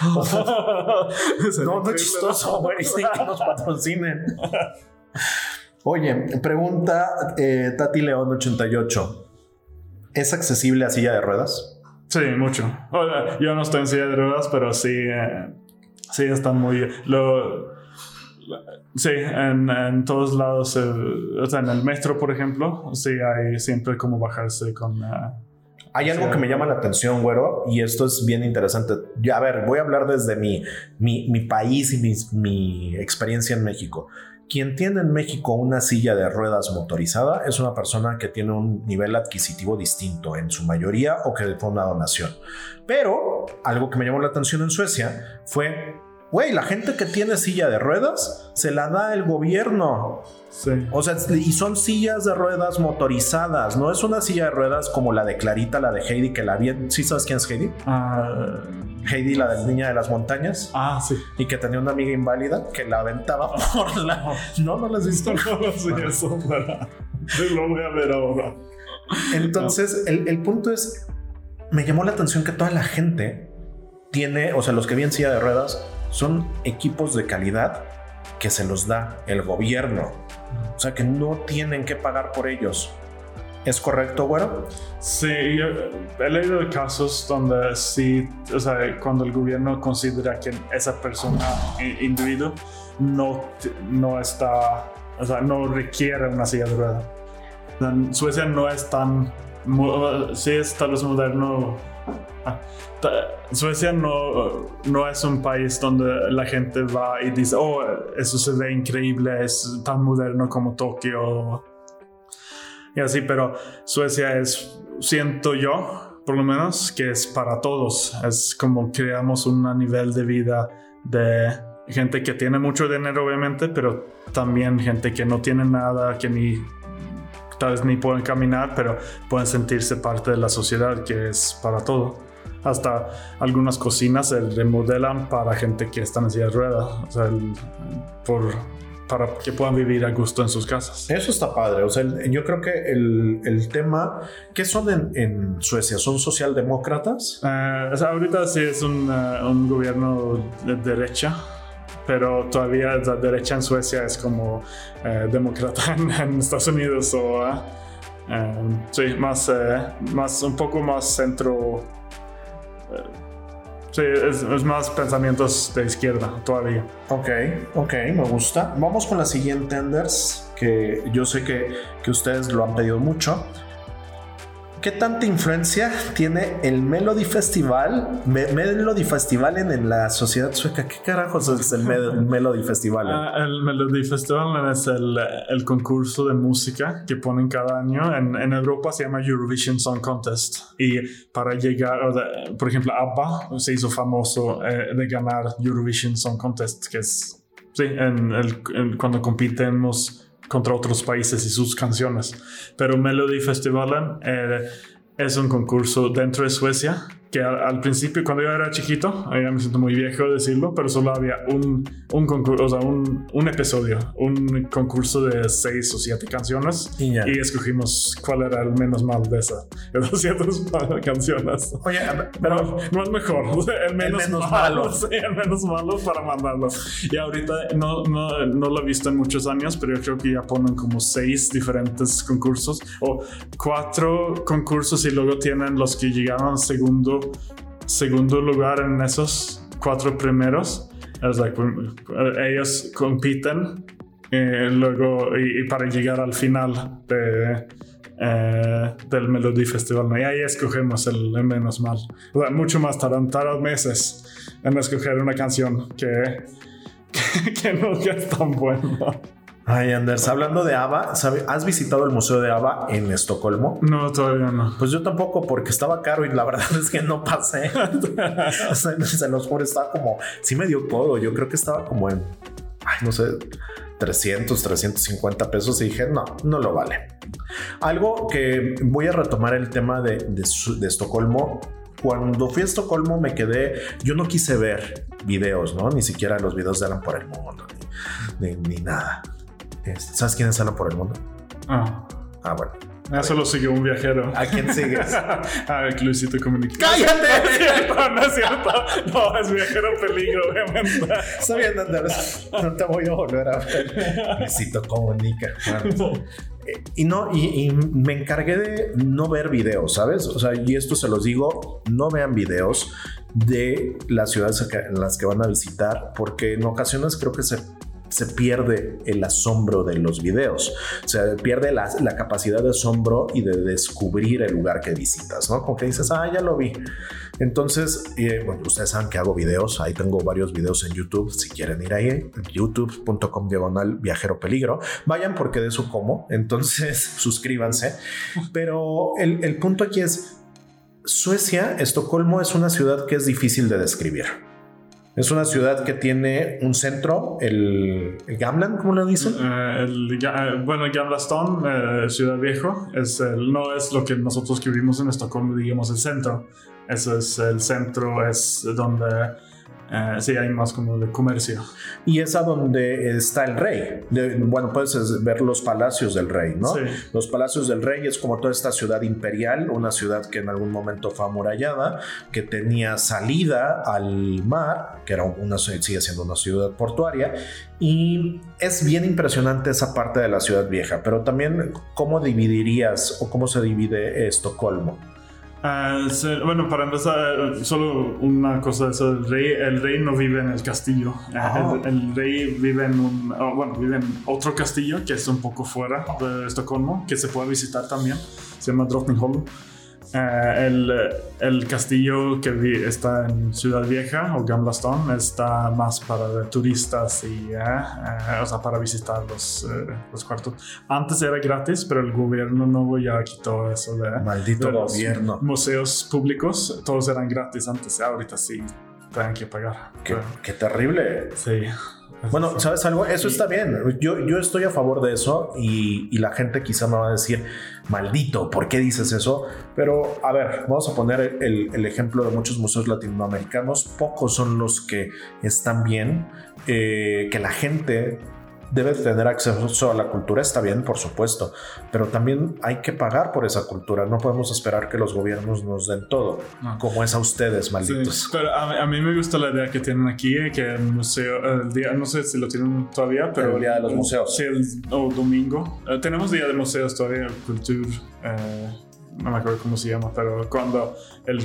no, no es chistoso, güey. que nos patrocinen. Oye, pregunta eh, Tati León 88. ¿Es accesible a silla de ruedas? Sí, mucho. yo no estoy en silla de ruedas, pero sí, eh, sí están muy... Lo, Sí, en, todos lados, o sea, en el metro, por ejemplo, sí hay siempre como bajarse con, uh, Hay algo que me llama la atención, güero, y esto es bien interesante. Ya, a ver, voy a hablar desde mi, mi, mi país y mi, mi experiencia en México. Quien tiene en México una silla de ruedas motorizada es una persona que tiene un nivel adquisitivo distinto en su mayoría o que fue una donación. Pero algo que me llamó la atención en Suecia fue Güey, la gente que tiene silla de ruedas se la da el gobierno. Sí. O sea, y son sillas de ruedas motorizadas. No es una silla de ruedas como la de Clarita, la de Heidi, que la vi. ¿Sí sabes quién es Heidi? Ah, Heidi, la de Niña de las Montañas. ah, sí. Y que tenía una amiga inválida que la aventaba por la. No, no las has visto. No sé eso, lo voy a ver ahora. Entonces, el, el punto es. Me llamó la atención que toda la gente tiene, o sea, los que vi en silla de ruedas son equipos de calidad que se los da el gobierno. O sea, que no tienen que pagar por ellos. ¿Es correcto, güero? Sí, yo he leído casos donde sí, o sea, cuando el gobierno considera que esa persona, individuo, no, no está, o sea, no requiere una silla de ruedas. Suecia no es tan, sí es tal vez moderno. Suecia no, no es un país donde la gente va y dice, oh, eso se ve increíble, es tan moderno como Tokio y así, pero Suecia es, siento yo, por lo menos, que es para todos. Es como creamos un nivel de vida de gente que tiene mucho dinero, obviamente, pero también gente que no tiene nada, que ni tal vez ni pueden caminar, pero pueden sentirse parte de la sociedad, que es para todo. Hasta algunas cocinas se remodelan para gente que está en silla de ruedas, o sea, el- por, para que puedan vivir a gusto en sus casas. Eso está padre. O sea, el- yo creo que el, el tema. ¿Qué son en, en Suecia? ¿Son socialdemócratas? Eh, o sea, ahorita sí es un, eh, un gobierno de derecha, pero todavía la derecha en Suecia es como eh, demócrata en, en Estados Unidos o eh, eh, sí, más, eh, más un poco más centro. Sí, es, es más pensamientos de izquierda todavía. Ok, ok, me gusta. Vamos con la siguiente, Anders, que yo sé que, que ustedes lo han pedido mucho. ¿Qué tanta influencia tiene el Melody Festival, Me- Melody Festival en, en la sociedad sueca? ¿Qué carajos es el Me- Melody Festival? Ah, el Melody Festival es el, concurso de música que ponen cada año. En, Europa se llama Eurovision Song Contest. Y para llegar, por ejemplo, ABBA se hizo famoso eh, de ganar Eurovision Song Contest, que es, sí, en el, cuando compitemos contra otros países y sus canciones. Pero Melody Festival eh, es un concurso dentro de Suecia que al, al principio, cuando yo era chiquito, ya me siento muy viejo decirlo, pero solo había un, un concurso, o sea, un, un episodio, un concurso de seis o siete canciones Y ya. y escogimos cuál era el menos mal de esas esas siete canciones. Oye, Pero no es mejor, el menos, menos malo, malo. sí, el menos malo para mandarlo. Y ahorita no, no, no lo he visto en muchos años, pero yo creo que ya ponen como seis diferentes concursos o cuatro concursos y luego tienen los que llegaron al segundo, lugar en esos cuatro primeros. Like, eh, ellos compiten eh, luego y, y para llegar al final de, eh, del Melody Festival. ¿no? Y ahí escogemos el, el menos mal. O sea, mucho más tardan, meses en escoger una canción que, que, que nunca es tan buena. Ay, Anders, hablando de ABBA, ¿sabe- ¿has visitado el Museo de ABBA en Estocolmo? No, todavía no. Pues yo tampoco, porque estaba caro y la verdad es que no pasé. o sea, se los juro, estaba como, sí me dio codo. Yo creo que estaba como en, ay, no sé, 300, 350 pesos y dije, no, no lo vale. Algo que voy a retomar el tema de, de, su- de Estocolmo. Cuando fui a Estocolmo me quedé, yo no quise ver videos, ¿no? Ni siquiera los videos de Alan por el mundo, ni, ni- ni nada. ¿Sabes quién es Alan por el mundo? Ah, Ah, bueno. eso lo siguió un viajero. ¿A quién sigues? ah, el Luisito Comunica. ¡Cállate! No es cierto, no es cierto. No, es viajero peligro, obviamente. Está bien, Andrés. No te voy a volver a ver. Luisito comunica. Bueno, eh, Y no, y, y me encargué de no ver videos, ¿sabes? O sea, y esto se los digo, no vean videos de las ciudades en las que van a visitar, porque en ocasiones creo que se se pierde el asombro de los videos. Se pierde la, capacidad de asombro y de descubrir el lugar que visitas, ¿no? Como que dices, ah, ya lo vi. Entonces, eh, bueno, ustedes saben que hago videos, ahí tengo varios videos en YouTube, si quieren ir ahí, youtube.com diagonal viajero peligro, vayan porque de eso como, entonces suscríbanse. Pero el, el punto aquí es, Suecia, Estocolmo es una ciudad que es difícil de describir. Es una ciudad que tiene un centro, el, el Gamlan, ¿cómo lo dicen? Eh, el, eh, bueno, el Gamlaston, eh, Ciudad Viejo, es no es lo que nosotros que vivimos en Estocolmo, digamos, el centro. Eso es el centro, es donde eh, sí, hay más como de comercio. Y es a donde está el rey. bueno, puedes ver los palacios del rey, ¿no? Sí. Los palacios del rey es como toda esta ciudad imperial, una ciudad que en algún momento fue amurallada, que tenía salida al mar, que era una, sigue siendo una ciudad portuaria, y es bien impresionante esa parte de la ciudad vieja, pero también cómo dividirías o cómo se divide Estocolmo. Ah, bueno, para empezar, solo una cosa eso, el rey, el rey no vive en el castillo. Ah, el, rey vive en un, oh, bueno, vive en otro castillo que es un poco fuera de Estocolmo, que se puede visitar también. Se llama Drottningholm. Eh, el, el, castillo que está en Ciudad Vieja o Gamla está más para turistas y eh, eh, o sea, para visitar los, los, cuartos. Antes era gratis, pero el gobierno nuevo ya quitó eso de. Maldito gobierno. Museos públicos, todos eran gratis antes, ahorita sí tienen que pagar. Qué, qué terrible. Sí. Bueno, ¿sabes algo? Eso está bien. Yo, yo estoy a favor de eso y, y, la gente quizá me va a decir, maldito, ¿por qué dices eso? Pero a ver, vamos a poner el, el ejemplo de muchos museos latinoamericanos. Pocos son los que están bien, eh, que la gente debe tener acceso a la cultura, está bien, por supuesto, pero también hay que pagar por esa cultura. No podemos esperar que los gobiernos nos den todo, como es a ustedes, malditos. pero a, mí me gusta la idea que tienen aquí, que el museo, el día, no sé si lo tienen todavía, pero... El día de los museos. Sí, el o domingo. Eh, tenemos día de museos todavía, cultura. Eh, no me acuerdo cómo se llama, pero cuando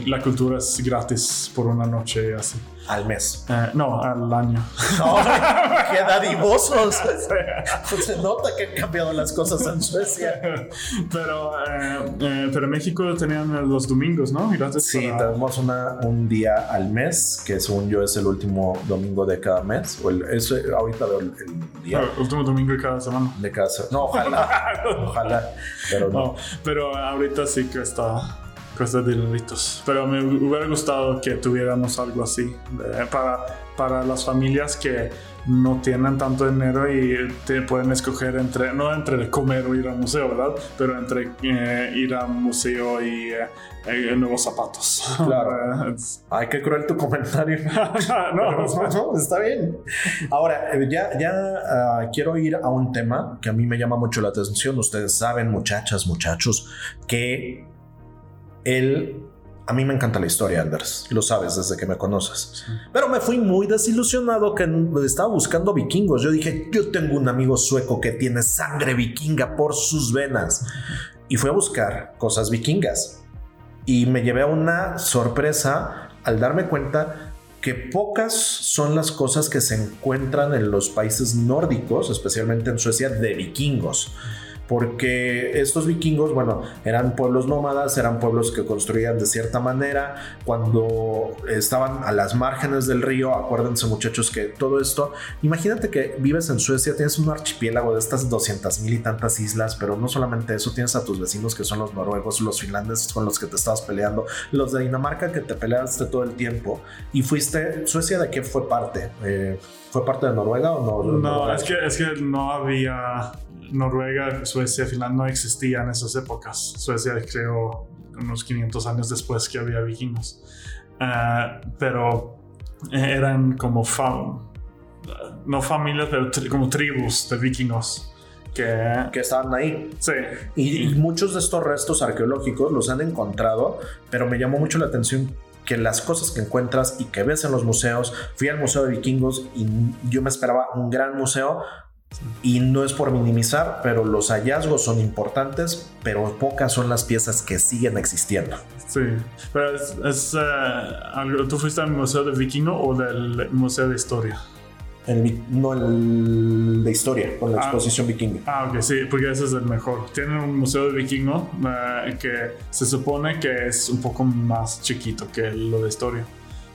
la cultura es gratis por una noche así. Al mes. Eh, no, al año. ¡Qué dadivosos! Se nota que han cambiado las cosas en Suecia. Pero, eh, eh, pero en México tenían los domingos, ¿no? sí, tenemos una, un día al mes, que según yo es el último domingo de cada mes. O el, es ahorita el, día. El último domingo de cada semana. De cada semana. No, ojalá. ojalá. Pero no. no. Pero ahorita sí que está cosas de dineritos. Pero me hubiera gustado que tuviéramos algo así para, para las familias que no tienen tanto dinero y te pueden escoger entre, no entre comer o ir al museo, ¿verdad? Pero entre eh, ir al museo y eh, eh, nuevos zapatos. Claro. Ay, qué cruel tu comentario. no, no, está bien. Ahora, ya, ya ah, quiero ir a un tema que a mí me llama mucho la atención. Ustedes saben, muchachas, muchachos, que él a mí me encanta la historia, Anders. Lo sabes desde que me conoces. Pero me fui muy desilusionado que estaba buscando vikingos. Yo dije, yo tengo un amigo sueco que tiene sangre vikinga por sus venas. Y fui a buscar cosas vikingas. Y me llevé a una sorpresa al darme cuenta que pocas son las cosas que se encuentran en los países nórdicos, especialmente en Suecia, de vikingos porque estos vikingos, bueno, eran pueblos nómadas, eran pueblos que construían de cierta manera, cuando estaban a las márgenes del río, acuérdense muchachos que todo esto, imagínate que vives en Suecia, tienes un archipiélago de estas 200 mil y tantas islas, pero no solamente eso, tienes a tus vecinos que son los noruegos, los finlandeses con los que te estabas peleando, los de Dinamarca que te peleaste todo el tiempo, y fuiste, Suecia de qué fue parte? Eh, ¿Fue parte de Noruega o no? No, es que, es que no había Noruega, Suecia, Finlandia no existían en esas épocas. Suecia creó unos 500 años después que había vikingos. Eh, pero eran como no familias, pero como tribus de vikingos. Que, que estaban ahí. Sí. Y, y, muchos de estos restos arqueológicos los han encontrado, pero me llamó mucho la atención que las cosas que encuentras y que ves en los museos, fui al Museo de Vikingos y yo me esperaba un gran museo, y no es por minimizar, pero los hallazgos son importantes, pero pocas son las piezas que siguen existiendo. Sí, pero es, eh, ¿tú fuiste al Museo de Vikingo o del Museo de Historia? El, no el de historia, con la Ah. exposición vikinga. Ah, ok, sí, porque ese es el mejor. Tienen un museo de vikingo eh, que se supone que es un poco más chiquito que lo de historia.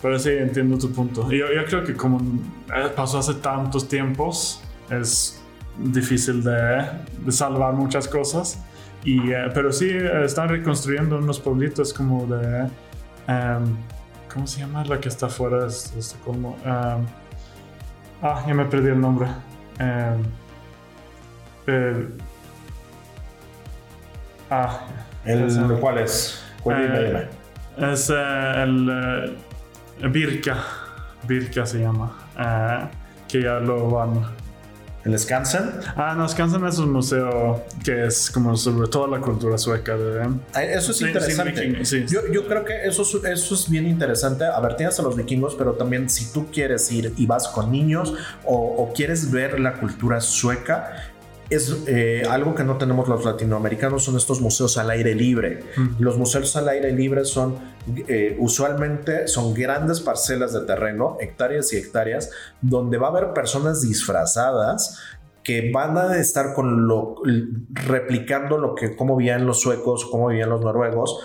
Pero sí, entiendo tu punto. Yo, yo creo que como eh, pasó hace tantos tiempos, es difícil de, de salvar muchas cosas. Y, eh, pero sí, eh, están reconstruyendo unos pueblitos como de... em, ¿Cómo se llama la que está fuera de Estocolmo? Em, ah, ya me perdí el nombre. Em, el- ah, El, ¿Cuál es? ¿Cuál Eh, es eh, el Birka. Birka se llama. que ya lo van. ¿El Skansen? Ah, no, Skansen es un museo que es como sobre toda la cultura sueca de. Eso es interesante. sí. Yo, yo creo que eso es, eso es bien interesante. A ver, tienes a los vikingos, pero también si tú quieres ir y vas con niños o, o quieres ver la cultura sueca, es eh, algo que no tenemos los latinoamericanos, son estos museos al aire libre. Mm. Los museos al aire libre son eh, usualmente son grandes parcelas de terreno, hectáreas y hectáreas, donde va a haber personas disfrazadas que van a estar con lo replicando lo que cómo vivían los suecos, cómo vivían los noruegos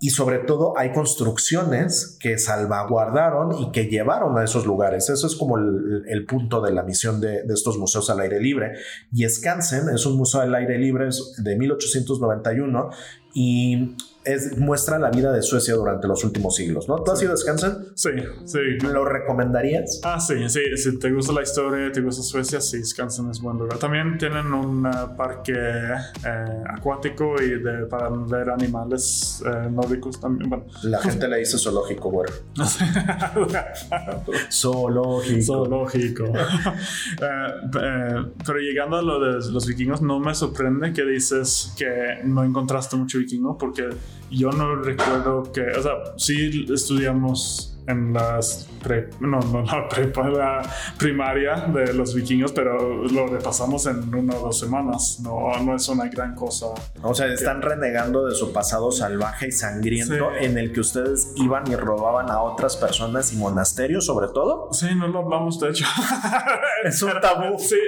y sobre todo hay construcciones que salvaguardaron y que llevaron a esos lugares. Eso es como el, punto de la misión de, de, estos museos al aire libre. Y Skansen es un museo al aire libre de 1891 y es, muestra la vida de Suecia durante los últimos siglos, ¿no? ¿Tú has ido a Skansen? Sí, sí. ¿Lo recomendarías? Ah, sí, sí. Si te gusta la historia, te gusta Suecia, sí, Skansen es buen lugar. También tienen un uh, parque eh, acuático y de, para ver animales eh, nórdicos también. Bueno. La gente le dice zoológico, güey. zoológico. Zoológico. eh, eh, pero llegando a lo de los vikingos, no me sorprende que dices que no encontraste mucho vikingo porque yo no recuerdo que, o sea, sí estudiamos en las pre, no, no la prepa, la primaria de los vikingos, pero lo repasamos en una o dos semanas. No, no es una gran cosa. O sea, están renegando de su pasado salvaje y sangriento sí. en el que ustedes iban y robaban a otras personas y monasterios, sobre todo. Sí, no lo hablamos, de hecho. es un tabú. Sí,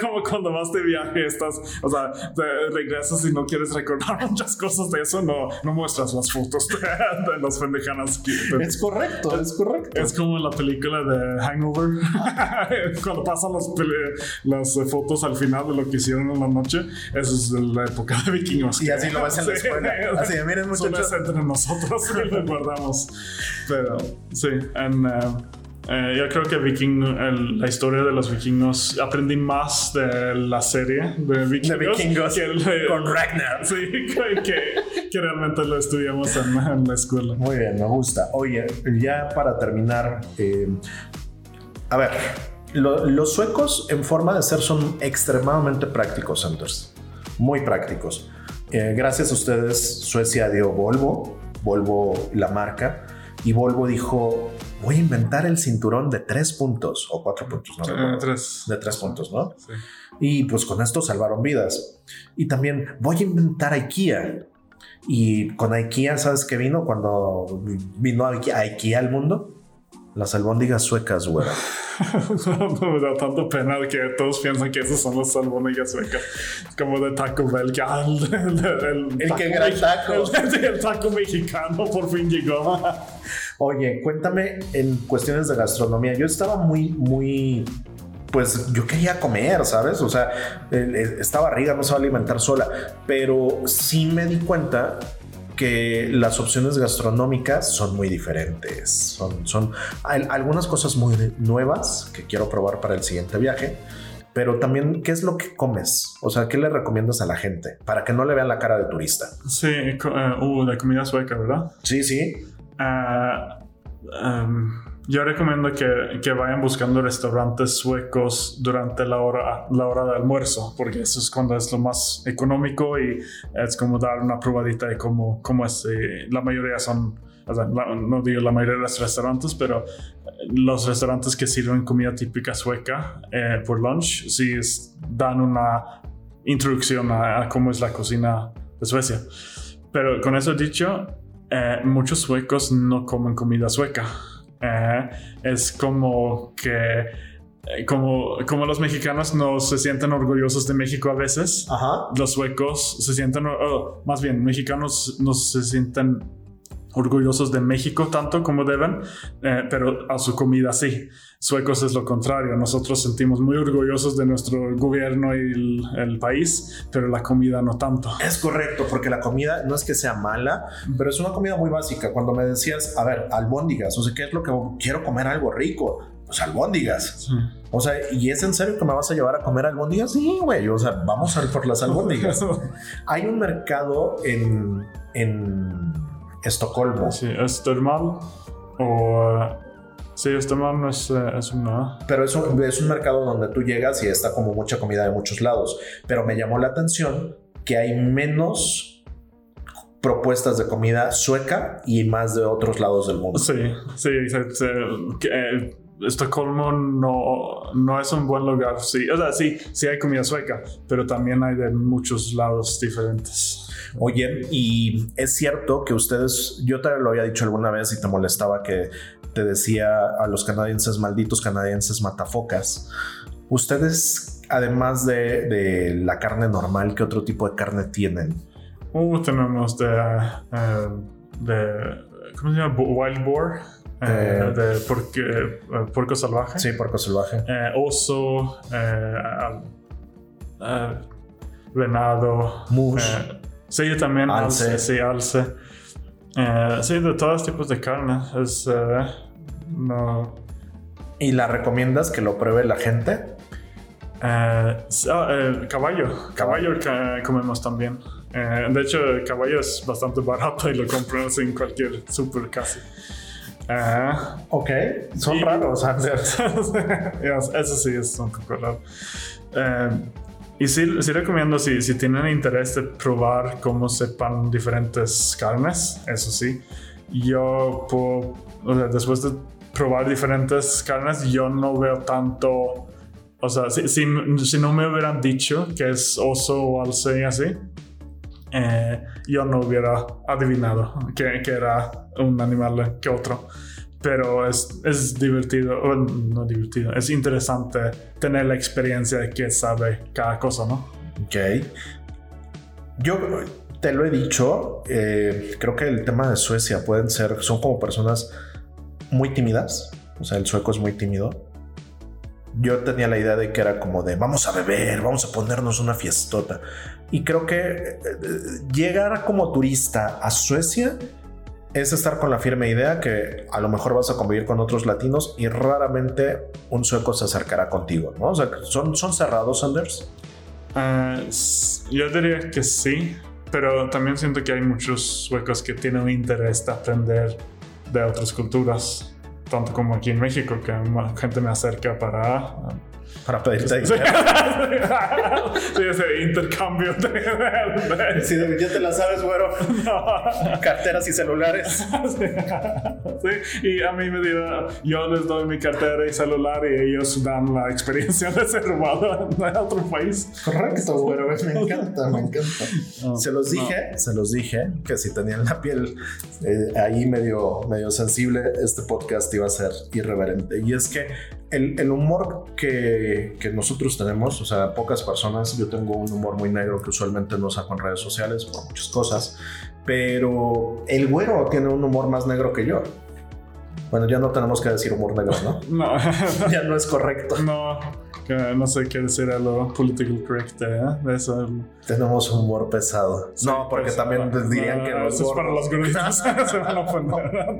como cuando vas de viaje, estás, o sea, te regresas y no quieres recordar muchas cosas de eso, no, no muestras las fotos de, de las pendejanas. Es correcto, es correcto. Es como la película de Hangover, cuando pasan las, las, fotos al final de lo que hicieron en la noche, eso es de la época de vikingos. Y así lo ves en la escuela. Así, miren muchachos. entre nosotros y lo guardamos. Pero sí, en... Uh, eh, yo creo que Viking, el, la historia de los vikingos, aprendí más de la serie de vikingos, de vikingos que el, con Ragnar. Sí, que, que, que realmente lo estudiamos en, en, la escuela. Muy bien, me gusta. Oye, ya para terminar, eh, a ver, lo, los suecos en forma de ser son extremadamente prácticos, Anders. Muy prácticos. Eh, gracias a ustedes, Suecia dio Volvo, Volvo la marca, y Volvo dijo, voy a inventar el cinturón de tres puntos o cuatro puntos, ¿no? Eh, tres. De tres puntos, ¿no? Sí. Y pues con esto salvaron vidas. Y también voy a inventar IKEA. Y con IKEA, ¿sabes qué vino cuando vino IKEA, IKEA al mundo? Las albóndigas suecas, güey. no, me da tanto pena que todos piensan que esos son las albóndigas suecas. Como de Taco Bell, que ah, el, el, el, el taco que gran taco. El, el, taco mexicano por fin llegó. Oye, cuéntame en cuestiones de gastronomía. Yo estaba muy, muy pues yo quería comer, ¿sabes? O sea, esta barriga no se va a alimentar sola, pero sí me di cuenta que las opciones gastronómicas son muy diferentes. Son, son hay algunas cosas muy nuevas que quiero probar para el siguiente viaje. Pero también, ¿qué es lo que comes? O sea, ¿qué le recomiendas a la gente? Para que no le vean la cara de turista. Sí, uh, uh, de comida sueca, ¿verdad? Sí, sí. Uh, um, yo recomiendo que, que, vayan buscando restaurantes suecos durante la hora, la hora de almuerzo, porque eso es cuando es lo más económico y es como dar una probadita de cómo, cómo es. Eh, la mayoría son, o sea, la, no digo la mayoría de los restaurantes, pero los restaurantes que sirven comida típica sueca eh, por lunch, sí es, dan una introducción a, a, cómo es la cocina de Suecia. Pero con eso dicho, eh, muchos suecos no comen comida sueca. Eh, es como que eh, como, como los mexicanos no se sienten orgullosos de México a veces, los suecos se sienten, oh, más bien, mexicanos no se sienten orgullosos de México tanto como deben, eh, pero a su comida sí. Suecos es lo contrario, nosotros sentimos muy orgullosos de nuestro gobierno y el, país, pero la comida no tanto. Es correcto, porque la comida no es que sea mala, pero es una comida muy básica. Cuando me decías, a ver, albóndigas, o sea, ¿qué es lo que quiero comer algo rico? Pues albóndigas. O sea, ¿y es en serio que me vas a llevar a comer albóndigas? Sí, güey, o sea, vamos a ir por las albóndigas. Hay un mercado en, en Estocolmo. Sí, Östermal o... Sí, Östermal no es, eh, es una... Pero es un, es un mercado donde tú llegas y está como mucha comida de muchos lados. Pero me llamó la atención que hay menos propuestas de comida sueca y más de otros lados del mundo. Sí, sí, sí, eh, Estocolmo no, no es un buen lugar. Sí, o sea, sí, sí hay comida sueca, pero también hay de muchos lados diferentes. Oye, y es cierto que ustedes, yo te lo había dicho alguna vez y te molestaba que te decía a los canadienses malditos canadienses matafocas. Ustedes, además de, la carne normal, ¿qué otro tipo de carne tienen? Uh, tenemos de, eh, de ¿cómo se llama? Wild boar. Eh, eh, de porque, puerco salvaje. Sí, puerco salvaje. oso, venado. Moose. Sí, yo también alce. sí, alce. Eh, sí, de todos tipos de carne. Es, eh, no. ¿Y la recomiendas que lo pruebe la gente? Eh, ah, caballo. Caballo comemos también. de hecho, el caballo es bastante barato y lo compras en cualquier super casi. Ok, son raros, Eso sí es un poco raro. Y sí, recomiendo si, si tienen interés de probar cómo sepan diferentes carnes, eso sí. Yo, puedo, después de probar diferentes carnes, yo no veo tanto. O sea, si, si, no me hubieran dicho que es oso o alce y así, eh, yo no hubiera adivinado que, que, era un animal que otro pero es, divertido, no divertido, es interesante tener la experiencia de que sabe cada cosa, ¿no? Ok. Yo te lo he dicho, eh, creo que el tema de Suecia pueden ser, son como personas muy tímidas, o sea, el sueco es muy tímido. Yo tenía la idea de que era como de vamos a beber, vamos a ponernos una fiestota. Y creo que eh, llegar como turista a Suecia es estar con la firme idea que a lo mejor vas a convivir con otros latinos y raramente un sueco se acercará contigo, ¿no? O sea, ¿son, son cerrados, Anders? Ah, yo diría que sí, pero también siento que hay muchos suecos que tienen interés de aprender de otras culturas, tanto como aquí en México, que gente me acerca para para pedirte sí, sí, ese intercambio de, sí, ya te la sabes, güero. Carteras y celulares. sí, y a mí me digo, yo les doy mi cartera y celular y ellos dan la experiencia de ser humano en otro país. Correcto, güero. Me encanta, me encanta. se los dije, se los dije que si tenían la piel eh, ahí medio, medio sensible, este podcast iba a ser irreverente. Y es que el, humor que, nosotros tenemos, o sea, pocas personas, yo tengo un humor muy negro que usualmente no saco en redes sociales por muchas cosas, pero el güero tiene un humor más negro que yo. Bueno, ya no tenemos que decir humor negro, ¿no? no. ya no es correcto. No, no sé qué decir a lo political correct, ¿eh? eso. Tenemos un humor pesado. no, porque también dirían que no, es para los gorditos. se van a poner.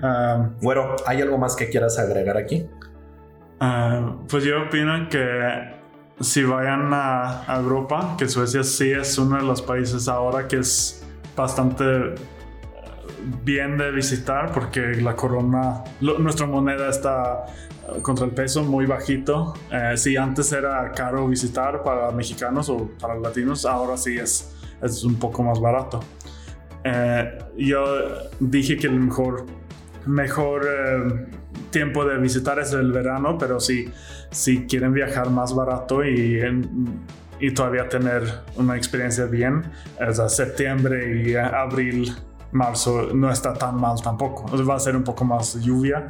bueno, ¿hay algo más que quieras agregar aquí? Ah, pues yo opino que si vayan a, Europa, que Suecia sí es uno de los países ahora que es bastante eh, bien de visitar porque la corona, nuestra moneda está eh, contra el peso muy bajito. Eh, si antes era caro visitar para mexicanos o para latinos, ahora sí es, es un poco más barato. yo dije que el mejor mejor eh, tiempo de visitar es el verano, pero si, si quieren viajar más barato y, y todavía tener una experiencia bien, es a septiembre y abril, marzo no está tan mal tampoco. Va a ser un poco más lluvia,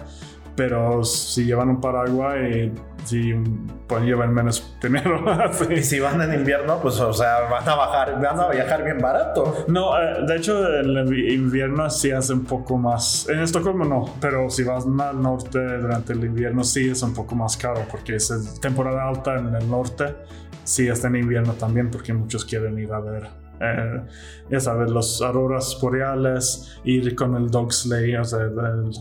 pero si llevan un paraguas, y sí pueden llevar menos dinero. Y si van en invierno, pues, o sea, van a bajar, van a viajar bien barato. No, eh, de hecho, en el invierno sí hace un poco más. En Estocolmo no, pero si vas al norte durante el invierno sí es un poco más caro porque es temporada alta en el norte. Sí, está en invierno también porque muchos quieren ir a ver eh, ya sabes, los auroras boreales, ir con el dog sleigh, o sea,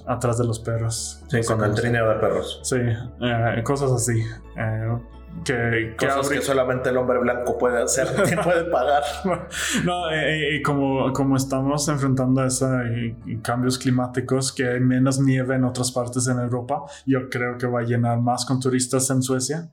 atrás de los perros. Sí, con el trineo de perros. Sí, eh, cosas así. Eh, que, Cosas que solamente el hombre blanco puede hacer, que puede pagar. no, y como, como estamos enfrentando esos cambios climáticos, que hay menos nieve en otras partes en Europa, yo creo que va a llenar más con turistas en Suecia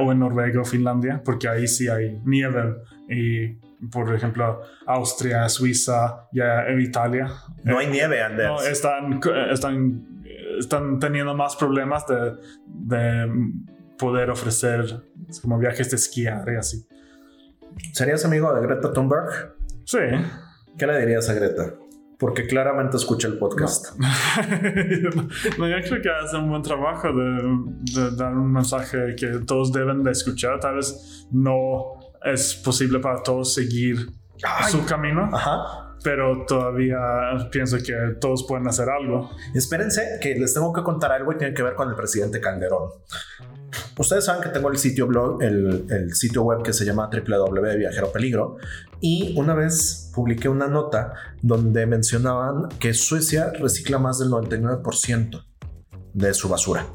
o en Noruega o Finlandia, porque ahí sí hay nieve y por ejemplo, Austria, Suiza, ya en Italia. No hay nieve, Andrés. No, están, están, están teniendo más problemas de, de poder ofrecer como viajes de esquiar y así. ¿Serías amigo de Greta Thunberg? Sí. ¿Qué le dirías a Greta? Porque claramente escucha el podcast. No. yo creo que hace un buen trabajo de, de, dar un mensaje que todos deben de escuchar. Tal vez no es posible para todos seguir su camino. Pero todavía pienso que todos pueden hacer algo. Espérense que les tengo que contar algo y tiene que ver con el presidente Calderón. Ustedes saben que tengo el sitio blog, el, el sitio web que se llama www Peligro y una vez publiqué una nota donde mencionaban que Suecia recicla más del 99% de su basura.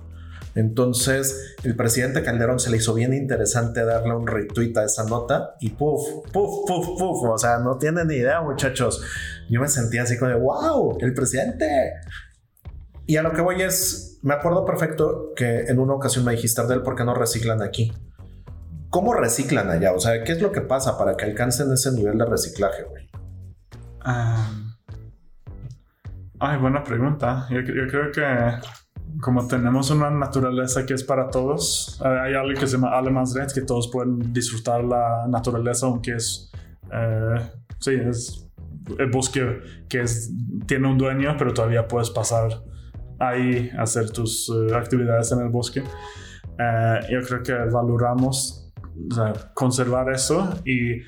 Entonces, el presidente Calderón se le hizo bien interesante darle un retweet a esa nota y puff, puff, puff, puff. O sea, no tienen ni idea, muchachos. Yo me sentía así como de wow, el presidente. Y a lo que voy es, me acuerdo perfecto que en una ocasión me dijiste, Ardel, ¿por qué no reciclan aquí? ¿Cómo reciclan allá? O sea, ¿qué es lo que pasa para que alcancen ese nivel de reciclaje, güey? Ah, ay, buena pregunta. yo creo que como tenemos una naturaleza que es para todos, eh, hay algo que se llama Red, que todos pueden disfrutar la naturaleza, aunque es, eh, sí, es el bosque que es, tiene un dueño, pero todavía puedes pasar ahí hacer tus eh, actividades en el bosque. yo creo que valoramos conservar eso y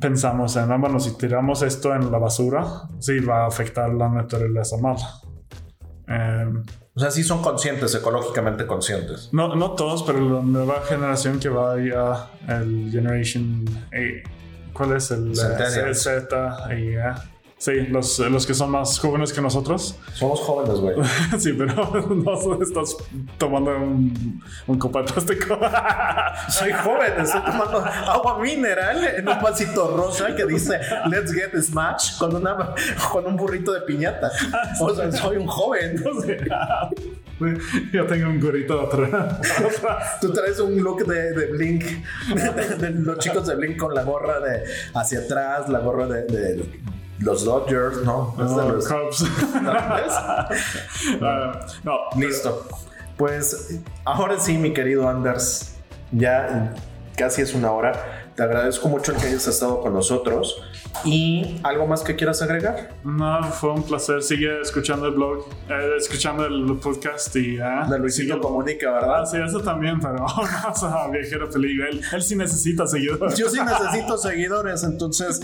pensamos en, ah, bueno, si tiramos esto en la basura, sí va a afectar la naturaleza mal. O sea, sí son conscientes, ecológicamente conscientes. No, no todos, pero la nueva generación que va a el Generation ¿Cuál es el Z? Y, Sí, los, los que son más jóvenes que nosotros. Somos jóvenes, güey. sí, pero no estás tomando un, un copa plástico. Soy joven, estoy tomando agua mineral en un vasito rosa que dice Let's get smash con, una, con un burrito de piñata. O sea, soy un joven. Yo tengo un gorrito atrás. Tú traes un look de, de Blink, de, los chicos de Blink con la gorra de hacia atrás, la gorra de, de los Dodgers, ¿no? los Cubs. No, listo. Pues ahora sí, mi querido Anders, ya casi es una hora. Te agradezco mucho el que hayas estado con nosotros. ¿Y algo más que quieras agregar? No, fue un placer. Sigue escuchando el blog, eh, escuchando el podcast y ya. de Luisito Comunica, ¿verdad? Ah, sí, eso también, pero más a Viajero Peligro. Él, él, sí necesita seguidores. Yo sí necesito seguidores, entonces,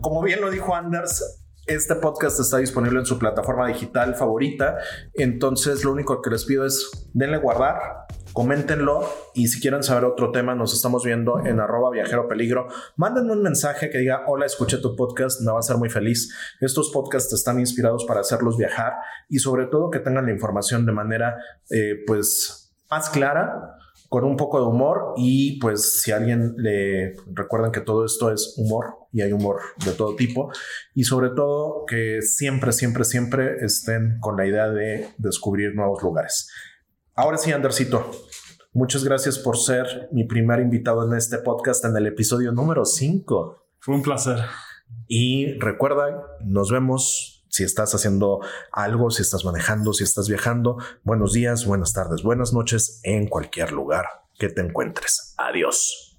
como bien lo dijo Anders, este podcast está disponible en su plataforma digital favorita. Entonces, lo único que les pido es denle guardar, coméntenlo y si quieren saber otro tema, nos estamos viendo en arroba viajero peligro. Mándenme un mensaje que diga, hola, escuché tu podcast, me va a hacer muy feliz. Estos podcasts están inspirados para hacerlos viajar y sobre todo que tengan la información de manera, eh, pues, más clara con un poco de humor y pues si alguien le recuerdan que todo esto es humor y hay humor de todo tipo y sobre todo que siempre, siempre, siempre estén con la idea de descubrir nuevos lugares. Ahora sí, Andercito, muchas gracias por ser mi primer invitado en este podcast en el episodio número 5. Fue un placer. Y recuerda, nos vemos si estás haciendo algo, si estás manejando, si estás viajando. Buenos días, buenas tardes, buenas noches en cualquier lugar que te encuentres. Adiós.